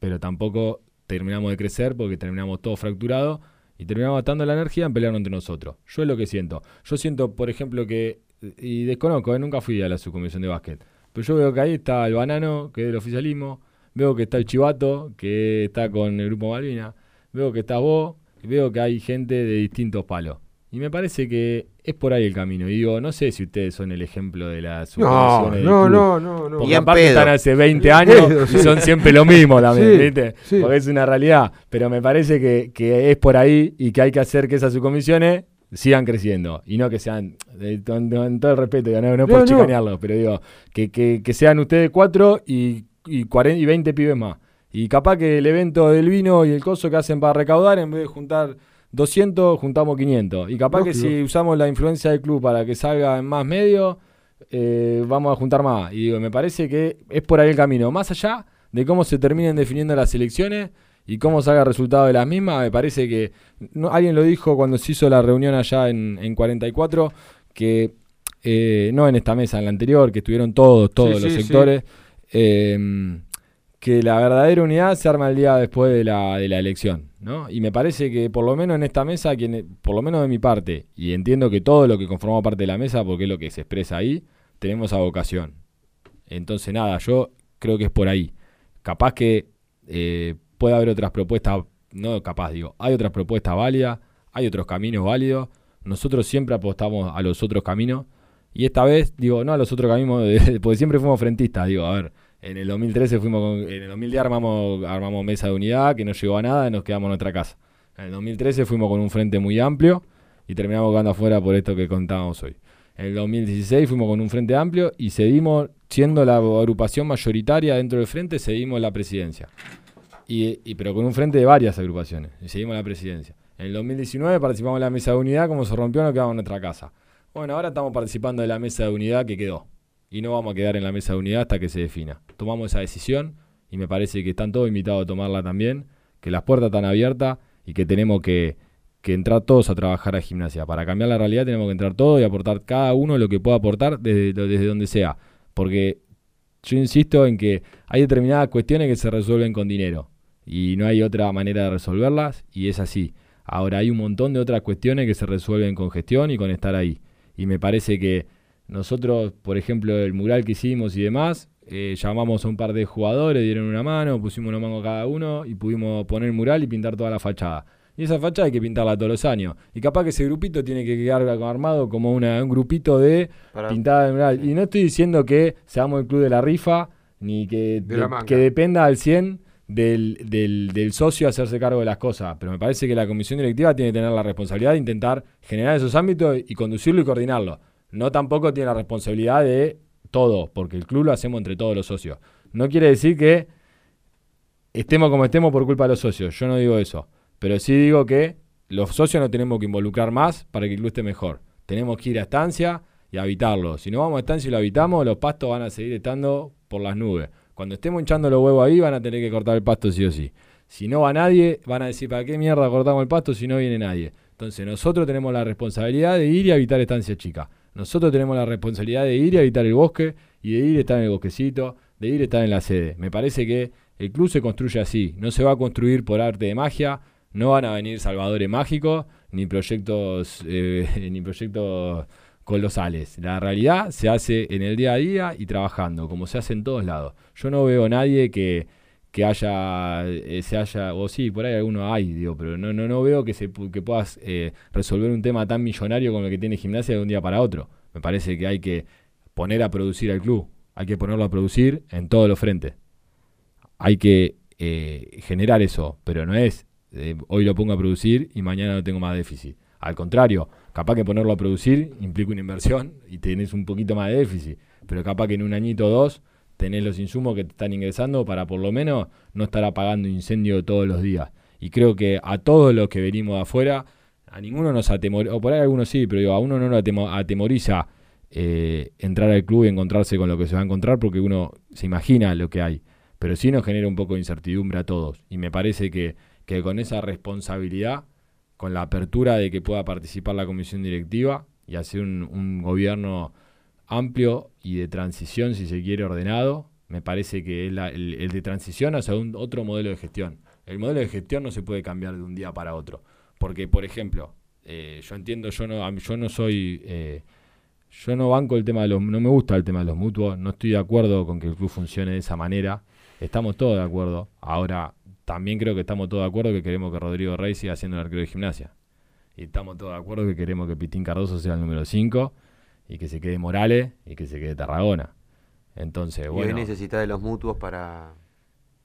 pero tampoco terminamos de crecer porque terminamos todo fracturado y terminamos gastando la energía en pelear entre nosotros. Yo es lo que siento. Yo siento, por ejemplo, que, y desconozco, ¿eh? nunca fui a la subcomisión de básquet, pero yo veo que ahí está el banano, que es del oficialismo, veo que está el chivato, que está con el grupo Malvina, veo que está vos, y veo que hay gente de distintos palos. Y me parece que es por ahí el camino. Y digo, no sé si ustedes son el ejemplo de la no, no, no, no, no, Porque aparte están hace 20 años y son siempre lo mismo también, ¿viste? Porque es una realidad. Pero me parece que, que, es por ahí y que hay que hacer que esas subcomisiones sigan creciendo. Y no que sean, en todo el respeto, no, no por chicanearlos, pero digo, que, que, que, sean ustedes cuatro y, y, 40, y 20 pibes más. Y capaz que el evento del vino y el coso que hacen para recaudar, en vez de juntar 200, juntamos 500. Y capaz que si usamos la influencia del club para que salga en más medios, eh, vamos a juntar más. Y digo, me parece que es por ahí el camino. Más allá de cómo se terminen definiendo las elecciones y cómo salga el resultado de las mismas, me parece que alguien lo dijo cuando se hizo la reunión allá en, en 44, que eh, no en esta mesa, en la anterior, que estuvieron todos, todos los sectores. Eh, que la verdadera unidad se arma el día después de la, de la elección, ¿no? Y me parece que por lo menos en esta mesa, quien, por lo menos de mi parte, y entiendo que todo lo que conforma parte de la mesa, porque es lo que se expresa ahí, tenemos a vocación. Entonces, nada, yo creo que es por ahí. Capaz que eh, puede haber otras propuestas, no capaz, digo, hay otras propuestas válidas, hay otros caminos válidos. Nosotros siempre apostamos a los otros caminos. Y esta vez, digo, no a los otros caminos, porque siempre fuimos frentistas, digo, a ver, en el 2013 fuimos en el 2010 armamos, armamos mesa de unidad que no llegó a nada y nos quedamos en nuestra casa. En el 2013 fuimos con un frente muy amplio y terminamos quedando afuera por esto que contábamos hoy. En el 2016 fuimos con un frente amplio y seguimos siendo la agrupación mayoritaria dentro del frente, seguimos la presidencia. Y, pero con un frente de varias agrupaciones y seguimos la presidencia. En el 2019 participamos en la mesa de unidad, como se rompió nos quedamos en nuestra casa. Bueno, ahora estamos participando de la mesa de unidad que quedó y no vamos a quedar en la mesa de unidad hasta que se defina. Tomamos esa decisión y me parece que están todos invitados a tomarla también, que las puertas están abiertas y que tenemos que, entrar todos a trabajar a gimnasia. Para cambiar la realidad tenemos que entrar todos y aportar cada uno lo que pueda aportar desde, desde donde sea. Porque yo insisto en que hay determinadas cuestiones que se resuelven con dinero y no hay otra manera de resolverlas y es así. Ahora hay un montón de otras cuestiones que se resuelven con gestión y con estar ahí. Y me parece que nosotros, por ejemplo, el mural que hicimos y demás, eh, llamamos a un par de jugadores, dieron una mano, pusimos una mano cada uno y pudimos poner el mural y pintar toda la fachada. Y esa fachada hay que pintarla todos los años. Y capaz que ese grupito tiene que quedar armado como un grupito de pintada de mural. Y no estoy diciendo que seamos el club de la rifa, ni que, que dependa al 100 del, del, socio hacerse cargo de las cosas. Pero me parece que la comisión directiva tiene que tener la responsabilidad de intentar generar esos ámbitos y conducirlo y coordinarlo no tampoco tiene la responsabilidad de todo, porque el club lo hacemos entre todos los socios. No quiere decir que estemos como estemos por culpa de los socios, yo no digo eso, pero sí digo que los socios nos tenemos que involucrar más para que el club esté mejor. Tenemos que ir a estancia y habitarlo. Si no vamos a estancia y lo habitamos, los pastos van a seguir estando por las nubes. Cuando estemos hinchando los huevos ahí, van a tener que cortar el pasto sí o sí. Si no va nadie, van a decir, ¿para qué mierda cortamos el pasto si no viene nadie? Entonces nosotros tenemos la responsabilidad de ir y habitar estancia chica. Nosotros tenemos la responsabilidad de ir a habitar el bosque y de ir a estar en el bosquecito, de ir a estar en la sede. Me parece que el club se construye así, no se va a construir por arte de magia, no van a venir salvadores mágicos ni proyectos eh, ni proyectos colosales. La realidad se hace en el día a día y trabajando, como se hace en todos lados. Yo no veo a nadie que que haya, eh, se haya, o sí, por ahí alguno hay, digo, pero no, no, no veo que, se, que puedas eh, resolver un tema tan millonario como el que tiene gimnasia de un día para otro. Me parece que hay que poner a producir al club, hay que ponerlo a producir en todos los frentes. Hay que eh, generar eso, pero no es hoy lo pongo a producir y mañana no tengo más déficit. Al contrario, capaz que ponerlo a producir implica una inversión y tenés un poquito más de déficit, pero capaz que en un añito o dos tenés los insumos que te están ingresando para por lo menos no estar apagando incendio todos los días. Y creo que a todos los que venimos de afuera, a ninguno nos atemoriza, o por ahí algunos sí, pero a uno no nos atemoriza eh, entrar al club y encontrarse con lo que se va a encontrar porque uno se imagina lo que hay. Pero sí nos genera un poco de incertidumbre a todos. Y me parece que, que con esa responsabilidad con la apertura de que pueda participar la comisión directiva y hacer un, gobierno amplio y de transición, si se quiere, ordenado. Me parece que es el, de transición hacia un, otro modelo de gestión. El modelo de gestión no se puede cambiar de un día para otro. Porque, por ejemplo, eh, yo entiendo, yo no, yo no soy... Eh, yo no banco el tema de los... No me gusta el tema de los mutuos. No estoy de acuerdo con que el club funcione de esa manera. Estamos todos de acuerdo. Ahora, también creo que estamos todos de acuerdo que queremos que Rodrigo Rey siga siendo el arquero de gimnasia. Y estamos todos de acuerdo que queremos que Pitín Cardoso sea el número 5 y que se quede Morales y que se quede Tarragona. Entonces, bueno. ¿Y hoy necesita de los mutuos para.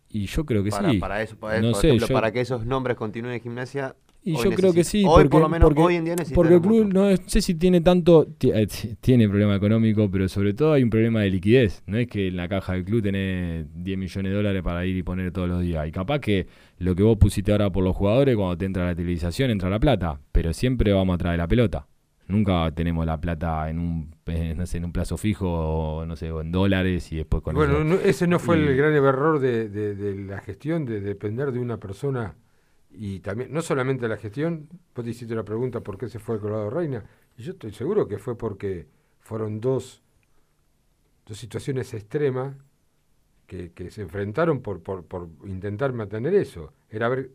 Y yo creo que sí. Para eso, para, no sé, para que esos nombres continúen en gimnasia, y yo creo que sí. Hoy, por lo menos, hoy en día Porque el club no sé si tiene tanto. Eh, tiene problema económico, pero sobre todo hay un problema de liquidez. No es que en la caja del club tenés 10 millones de dólares para ir y poner todos los días. Y capaz que lo que vos pusiste ahora por los jugadores, cuando te entra la utilización, entra la plata. Pero siempre vamos a traer la pelota. Nunca tenemos la plata en un, no sé, en un plazo fijo, o, no sé, o en dólares y después con Bueno, ese no fue el gran error de, de la gestión, de depender de una persona y también, no solamente la gestión, vos te hiciste la pregunta por qué se fue el Colorado Reina, y yo estoy seguro que fue porque fueron dos, dos situaciones extremas que, que se enfrentaron por, por, por, intentar mantener eso. Era ver,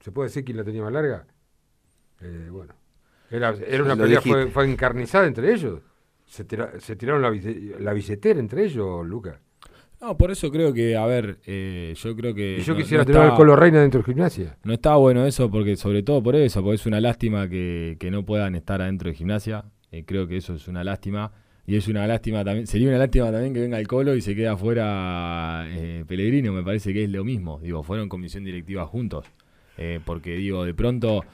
¿se puede decir quién la tenía más larga? Eh, bueno, era, era una pelea, fue, fue, encarnizada entre ellos. Se, se tiraron la, la billetera entre ellos, Lucas. No, por eso creo que, a ver, eh, yo creo que... Y yo quisiera tener al Colo Reina dentro de gimnasia. No está bueno eso, porque sobre todo por eso, porque es una lástima que, que no puedan estar adentro de gimnasia. Eh, creo que eso es una lástima. Y es una lástima también, sería una lástima también que venga el Colo y se quede afuera eh, Pellegrino, me parece que es lo mismo. Digo, fueron comisión directiva juntos. porque digo, de pronto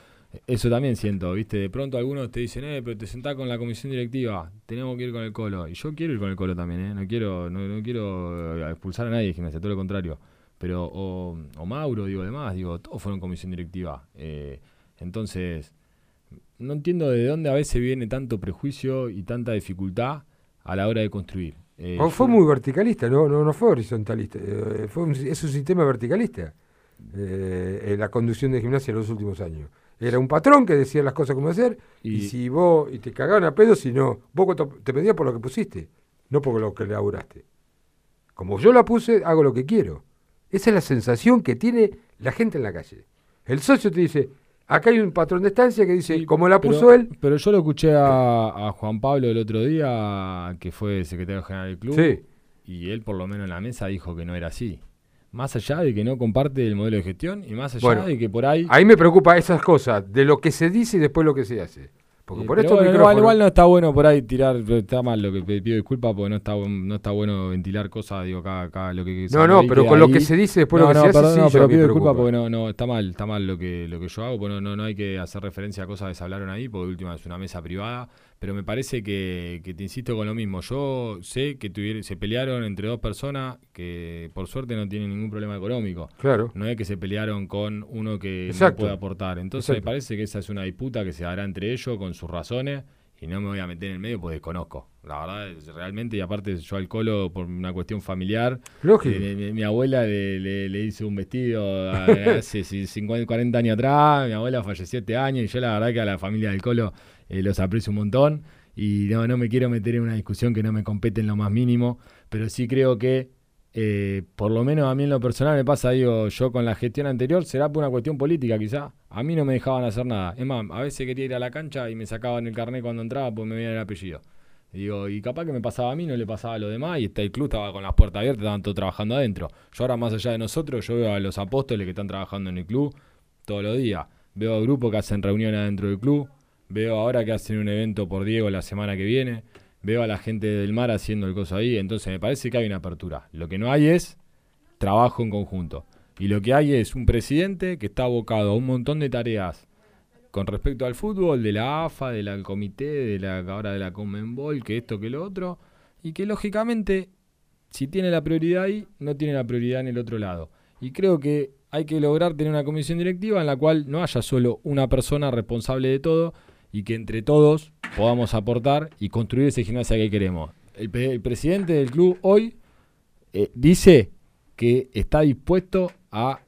eso también siento, ¿viste? De pronto algunos te dicen, eh, pero te sentás con la comisión directiva, tenemos que ir con el colo. Y yo quiero ir con el colo también, ¿eh? No quiero, no, quiero eh, expulsar a nadie de gimnasia, todo lo contrario. Pero, o, Mauro, digo, además, digo, todos fueron comisión directiva. Eh, entonces, no entiendo de dónde a veces viene tanto prejuicio y tanta dificultad a la hora de construir. Eh, fue muy verticalista, no, no, no fue horizontalista, fue es un sistema verticalista la conducción de gimnasia en los últimos años. Era un patrón que decía las cosas como hacer, y, si vos, y te cagaban a pedo, si no, vos te pedías por lo que pusiste, no por lo que laburaste. Como yo la puse, hago lo que quiero. Esa es la sensación que tiene la gente en la calle. El socio te dice, acá hay un patrón de estancia que dice, como la puso él. Pero yo lo escuché a, Juan Pablo el otro día, que fue secretario general del club, y él por lo menos en la mesa dijo que no era así más allá de que no comparte el modelo de gestión y más allá de que por ahí... Ahí me preocupa esas cosas, de lo que se dice y después lo que se hace. Porque por esto igual, no está bueno por ahí tirar, está mal lo que pido disculpas porque no está no está bueno ventilar cosas, digo, acá, acá lo que No, no, pero con lo que se dice después lo que se hace, no, pero pido disculpas porque no, no, está mal, está mal lo que, lo que yo hago, porque no, no, hay que hacer referencia a cosas que se hablaron ahí, porque última es una mesa privada pero me parece que, que, te insisto con lo mismo. Yo sé que tuvieron, se pelearon entre dos personas que por suerte no tienen ningún problema económico. Claro. No es que se pelearon con uno que no puede aportar. Entonces me parece que esa es una disputa que se hará entre ellos con sus razones y no me voy a meter en el medio porque desconozco. La verdad, realmente, y aparte yo al colo por una cuestión familiar. Lógico. Eh, mi, abuela le, le, hice un vestido hace 50, 40 años atrás, mi abuela falleció este año y yo la verdad que a la familia del colo eh, los aprecio un montón y no, no me quiero meter en una discusión que no me compete en lo más mínimo, pero sí creo que eh, por lo menos a mí en lo personal me pasa, digo, yo con la gestión anterior, será por una cuestión política quizá, a mí no me dejaban hacer nada. Es más, a veces quería ir a la cancha y me sacaban el carnet cuando entraba porque me veían el apellido. Digo, y capaz que me pasaba a mí, no le pasaba a los demás, y está el club estaba con las puertas abiertas, estaban todos trabajando adentro. Yo ahora más allá de nosotros, yo veo a los apóstoles que están trabajando en el club todos los días. Veo a grupos que hacen reuniones adentro del club, Veo ahora que hacen un evento por Diego la semana que viene. Veo a la gente del mar haciendo el coso ahí. Entonces me parece que hay una apertura. Lo que no hay es trabajo en conjunto. Y lo que hay es un presidente que está abocado a un montón de tareas con respecto al fútbol, de la AFA, del comité, de la ahora de la Conmebol, que esto, que lo otro, y que lógicamente, si tiene la prioridad ahí, no tiene la prioridad en el otro lado. Y creo que hay que lograr tener una comisión directiva en la cual no haya solo una persona responsable de todo, y que entre todos podamos aportar y construir ese gimnasia que queremos. El, presidente del club hoy eh, dice que está dispuesto a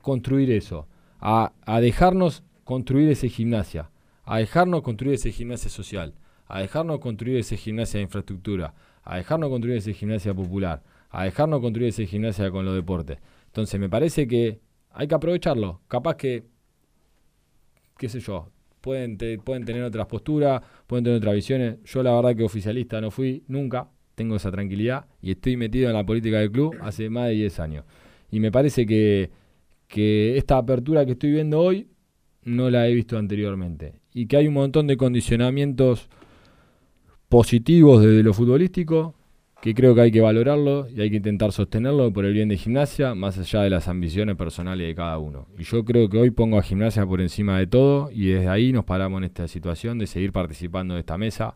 construir eso, a, dejarnos construir ese gimnasia, a dejarnos construir ese gimnasia social, a dejarnos construir ese gimnasia de infraestructura, a dejarnos construir ese gimnasia popular, a dejarnos construir ese gimnasia con los deportes. Entonces me parece que hay que aprovecharlo. Capaz que, qué sé yo, pueden, pueden tener otras posturas, pueden tener otras visiones. Yo la verdad que oficialista no fui nunca, tengo esa tranquilidad y estoy metido en la política del club hace más de 10 años. Y me parece que, que esta apertura que estoy viendo hoy no la he visto anteriormente. Y que hay un montón de condicionamientos positivos desde lo futbolístico que creo que hay que valorarlo y hay que intentar sostenerlo por el bien de gimnasia, más allá de las ambiciones personales de cada uno. Y yo creo que hoy pongo a gimnasia por encima de todo y desde ahí nos paramos en esta situación de seguir participando de esta mesa,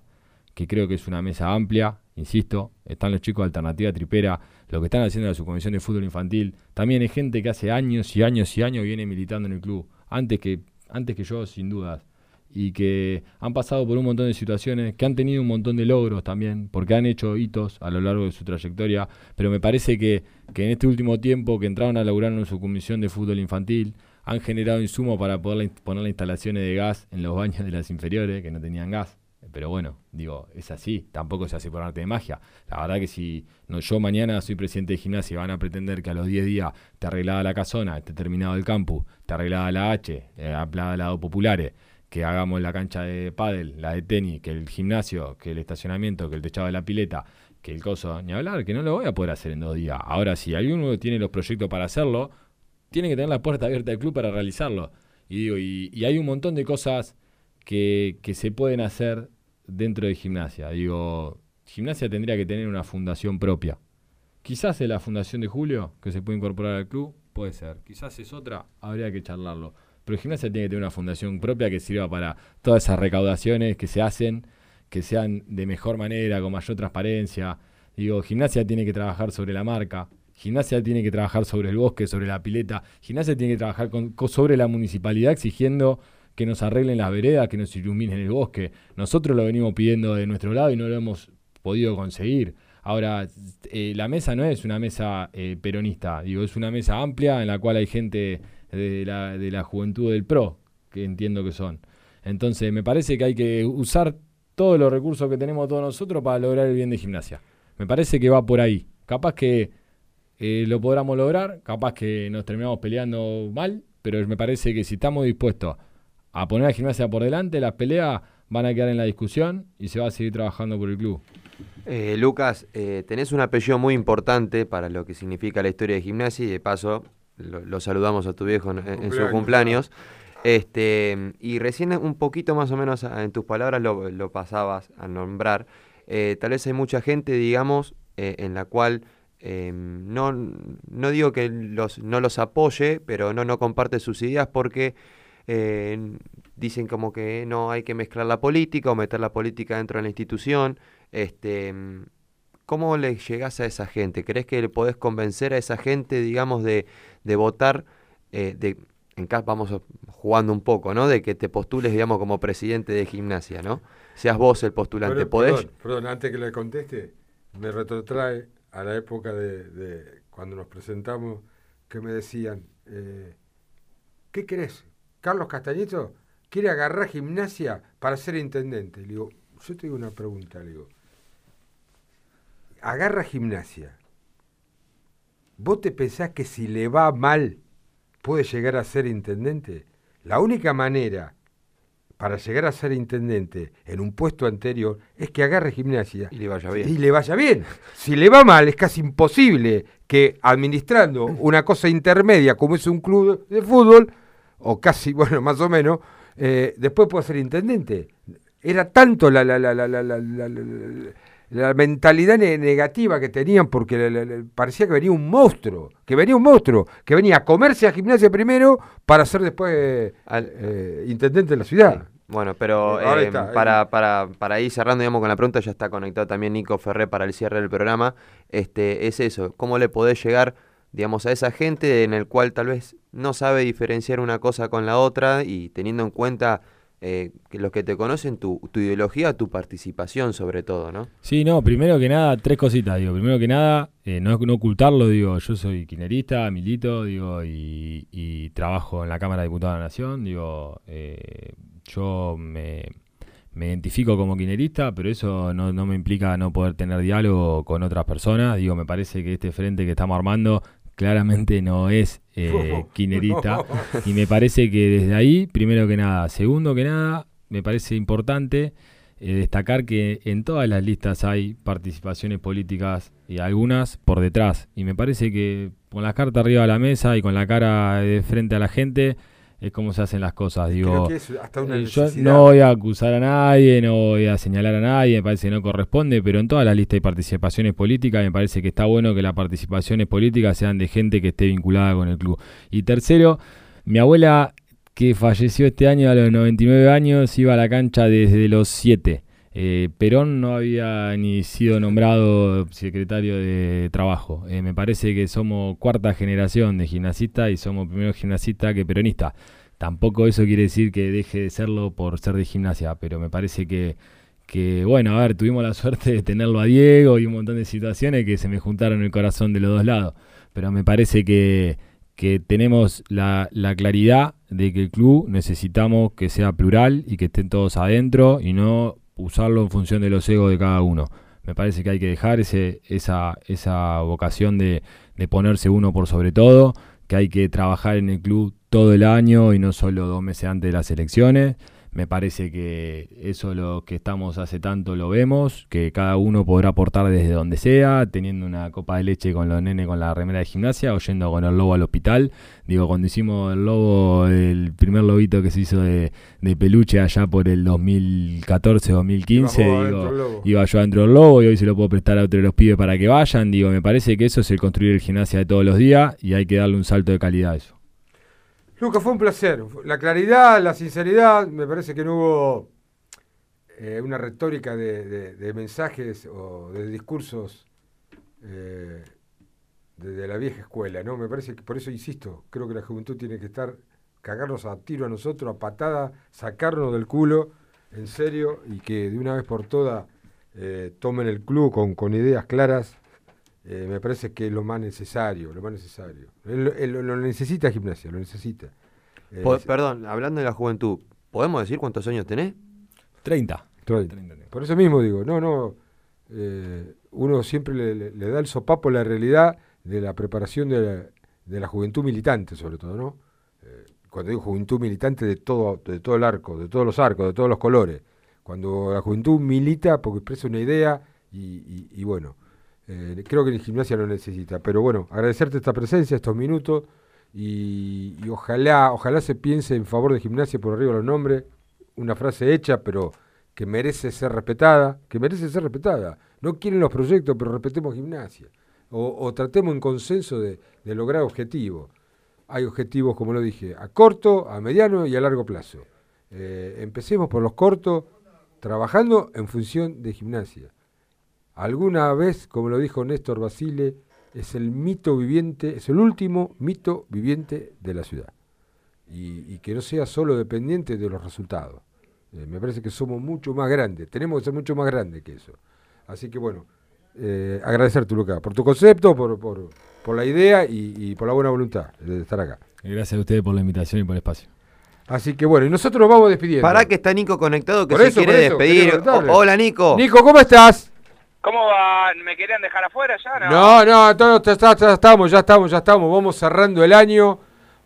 que creo que es una mesa amplia, insisto, están los chicos de Alternativa Tripera, lo que están haciendo la subcomisión de fútbol infantil, también hay gente que hace años y años y años viene militando en el club, antes que, antes que yo sin dudas y que han pasado por un montón de situaciones, que han tenido un montón de logros también, porque han hecho hitos a lo largo de su trayectoria, pero me parece que, en este último tiempo que entraron a laburar en su comisión de fútbol infantil, han generado insumos para poder poner las instalaciones de gas en los baños de las inferiores, que no tenían gas. Pero bueno, digo, es así, tampoco se hace por arte de magia. La verdad que si no, yo mañana soy presidente de gimnasia y van a pretender que a los 10 días te arreglada la casona, te terminado el campus, te arreglada la H, eh, la lado populares, que hagamos la cancha de pádel, la de tenis, que el gimnasio, que el estacionamiento, que el techado de la pileta, que el coso, ni hablar, que no lo voy a poder hacer en dos días. Ahora, si alguno tiene los proyectos para hacerlo, tiene que tener la puerta abierta del club para realizarlo. Y digo, y, hay un montón de cosas que, que se pueden hacer dentro de gimnasia. Digo, gimnasia tendría que tener una fundación propia. Quizás es la fundación de Julio, que se puede incorporar al club, puede ser. Quizás es otra, habría que charlarlo. Pero Gimnasia tiene que tener una fundación propia que sirva para todas esas recaudaciones que se hacen, que sean de mejor manera, con mayor transparencia. Digo, Gimnasia tiene que trabajar sobre la marca, Gimnasia tiene que trabajar sobre el bosque, sobre la pileta, Gimnasia tiene que trabajar sobre la municipalidad exigiendo que nos arreglen las veredas, que nos iluminen el bosque. Nosotros lo venimos pidiendo de nuestro lado y no lo hemos podido conseguir. Ahora, eh, la mesa no es una mesa eh, peronista, digo, es una mesa amplia en la cual hay gente de la, de la juventud del PRO, que entiendo que son. Entonces, me parece que hay que usar todos los recursos que tenemos todos nosotros para lograr el bien de gimnasia. Me parece que va por ahí. Capaz que eh, lo podamos lograr, capaz que nos terminamos peleando mal, pero me parece que si estamos dispuestos a poner a gimnasia por delante, las peleas van a quedar en la discusión y se va a seguir trabajando por el club. Eh, Lucas, eh, tenés un apellido muy importante para lo que significa la historia de gimnasia y de paso lo, saludamos a tu viejo en, su cumpleaños. Este, y recién un poquito más o menos en tus palabras lo, pasabas a nombrar. Eh, tal vez hay mucha gente, digamos, eh, en la cual em, no, no digo que los, no los apoye, pero no, no comparte sus ideas porque eh, dicen como que no hay que mezclar la política o meter la política dentro de la institución. Este, ¿Cómo le llegás a esa gente? ¿Crees que le podés convencer a esa gente, digamos, de, de votar, eh, de, en caso vamos jugando un poco, ¿no? De que te postules, digamos, como presidente de gimnasia, ¿no? Seas vos el postulante. ¿Podés? Perdón, antes que le conteste, me retrotrae a la época de, cuando nos presentamos, que me decían, eh, ¿qué querés? Carlos Castañito quiere agarrar gimnasia para ser intendente. Le digo, yo te digo una pregunta, le digo, agarra gimnasia. ¿Vos te pensás que si le va mal puede llegar a ser intendente? La única manera para llegar a ser intendente en un puesto anterior es que agarre gimnasia. Y le vaya bien. Y le vaya bien. Si le va mal, es casi imposible que administrando una cosa intermedia como es un club de fútbol, o casi, bueno, más o menos, eh, después pueda ser intendente. Era tanto la, la, la, la, la, mentalidad negativa que tenían porque parecía que venía un monstruo, que venía un monstruo, que venía a comerse a gimnasia primero para ser después eh, intendente de la ciudad. Bueno, pero eh, para, para, para ir cerrando digamos, con la pregunta, ya está conectado también Nico Ferré para el cierre del programa, este, es eso, ¿cómo le podés llegar digamos, a esa gente en el cual tal vez no sabe diferenciar una cosa con la otra y teniendo en cuenta eh, que los que te conocen tu, tu ideología, tu participación sobre todo, ¿no? Sí, no, primero que nada, tres cositas, digo. Primero que nada, eh, no, no ocultarlo, digo, yo soy quinerista, milito, digo, y, trabajo en la Cámara de Diputados de la Nación, digo, eh, yo me, me identifico como quinerista, pero eso no, no me implica no poder tener diálogo con otras personas, digo, me parece que este frente que estamos armando claramente no es eh, quinerista. Y me parece que desde ahí, primero que nada, segundo que nada, me parece importante eh, destacar que en todas las listas hay participaciones políticas y algunas por detrás. Y me parece que con las cartas arriba de la mesa y con la cara de frente a la gente es como se hacen las cosas. Digo, eh, yo no voy a acusar a nadie, no voy a señalar a nadie, me parece que no corresponde, pero en todas las listas de participaciones políticas me parece que está bueno que las participaciones políticas sean de gente que esté vinculada con el club. Y tercero, mi abuela que falleció este año a los 99 años iba a la cancha desde los 7. Eh, Perón no había ni sido nombrado secretario de trabajo. Eh, me parece que somos cuarta generación de gimnasistas y somos primero gimnasistas que peronistas. Tampoco eso quiere decir que deje de serlo por ser de gimnasia, pero me parece que, bueno, a ver, tuvimos la suerte de tenerlo a Diego y un montón de situaciones que se me juntaron el corazón de los dos lados. Pero me parece que, que tenemos la, la, claridad de que el club necesitamos que sea plural y que estén todos adentro y no usarlo en función de los egos de cada uno. Me parece que hay que dejar ese, esa, esa vocación de, de ponerse uno por sobre todo, que hay que trabajar en el club todo el año y no solo dos meses antes de las elecciones. Me parece que eso lo que estamos hace tanto lo vemos, que cada uno podrá aportar desde donde sea, teniendo una copa de leche con los nenes con la remera de gimnasia o yendo con el lobo al hospital. Digo, cuando hicimos el lobo, el primer lobito que se hizo de, peluche allá por el 2014-2015, digo, iba yo adentro del lobo y hoy se lo puedo prestar a otro de los pibes para que vayan. Digo, me parece que eso es el construir el gimnasia de todos los días y hay que darle un salto de calidad a eso. Lucas, fue un placer. La claridad, la sinceridad, me parece que no hubo eh, una retórica de, mensajes o de discursos eh, de, la vieja escuela, ¿no? Me parece que por eso insisto, creo que la juventud tiene que estar, cagarnos a tiro a nosotros, a patada, sacarnos del culo, en serio, y que de una vez por todas eh, tomen el club con, con ideas claras eh, me parece que es lo más necesario, lo más necesario. lo necesita gimnasia, lo necesita. Eh, perdón, hablando de la juventud, ¿podemos decir cuántos años tenés? 30. Por eso mismo digo, no, no, eh, uno siempre le, da el sopapo a la realidad de la preparación de la, juventud militante, sobre todo, ¿no? cuando digo juventud militante de todo, de todo el arco, de todos los arcos, de todos los colores. Cuando la juventud milita porque expresa una idea y bueno, eh, creo que el gimnasia lo necesita. Pero bueno, agradecerte esta presencia, estos minutos. Y, ojalá, ojalá se piense en favor de gimnasia por arriba de los nombres. Una frase hecha, pero que merece ser respetada. Que merece ser respetada. No quieren los proyectos, pero respetemos gimnasia. O, tratemos en consenso de, lograr objetivos. Hay objetivos, como lo dije, a corto, a mediano y a largo plazo. Eh, empecemos por los cortos, trabajando en función de gimnasia. Alguna vez, como lo dijo Néstor Basile, es el mito viviente, es el último mito viviente de la ciudad. Y, que no sea solo dependiente de los resultados. Eh, me parece que somos mucho más grandes, tenemos que ser mucho más grandes que eso. Así que bueno, eh, agradecerte, Lucas, por tu concepto, por, por, por la idea y, por la buena voluntad de estar acá. Gracias a ustedes por la invitación y por el espacio. Así que bueno, y nosotros nos vamos despidiendo. Para que está Nico conectado, que se quiere despedir. hola, Nico. Nico, ¿cómo estás? ¿Cómo va? ¿Me querían dejar afuera ya? No, no, no ya, estamos, ya estamos, ya estamos. Vamos cerrando el año,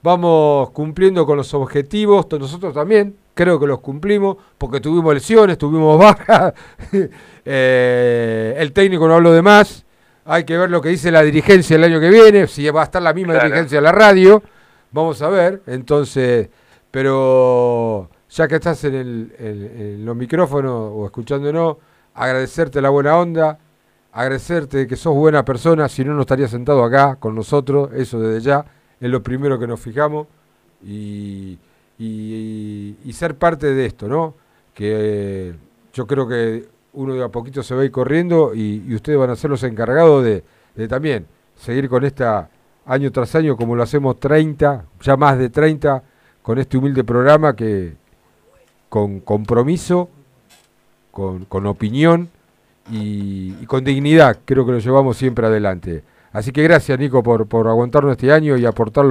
vamos cumpliendo con los objetivos. Nosotros también, creo que los cumplimos, porque tuvimos lesiones, tuvimos bajas. Eh, el técnico no habló de más. Hay que ver lo que dice la dirigencia el año que viene, si va a estar la misma dirigencia de la radio. Vamos a ver, entonces, pero ya que estás en, el, en los micrófonos o escuchándonos agradecerte la buena onda, agradecerte que sos buena persona, si no, no estarías sentado acá con nosotros, eso desde ya, es lo primero que nos fijamos, y, ser parte de esto, ¿no? Que yo creo que uno de a poquito se va a ir corriendo y, ustedes van a ser los encargados de, de, también seguir con esta año tras año como lo hacemos 30, ya más de 30, con este humilde programa que, con compromiso, con, con opinión y, con dignidad. Creo que lo llevamos siempre adelante. Así que gracias, Nico, por, por aguantarnos este año y aportarlo.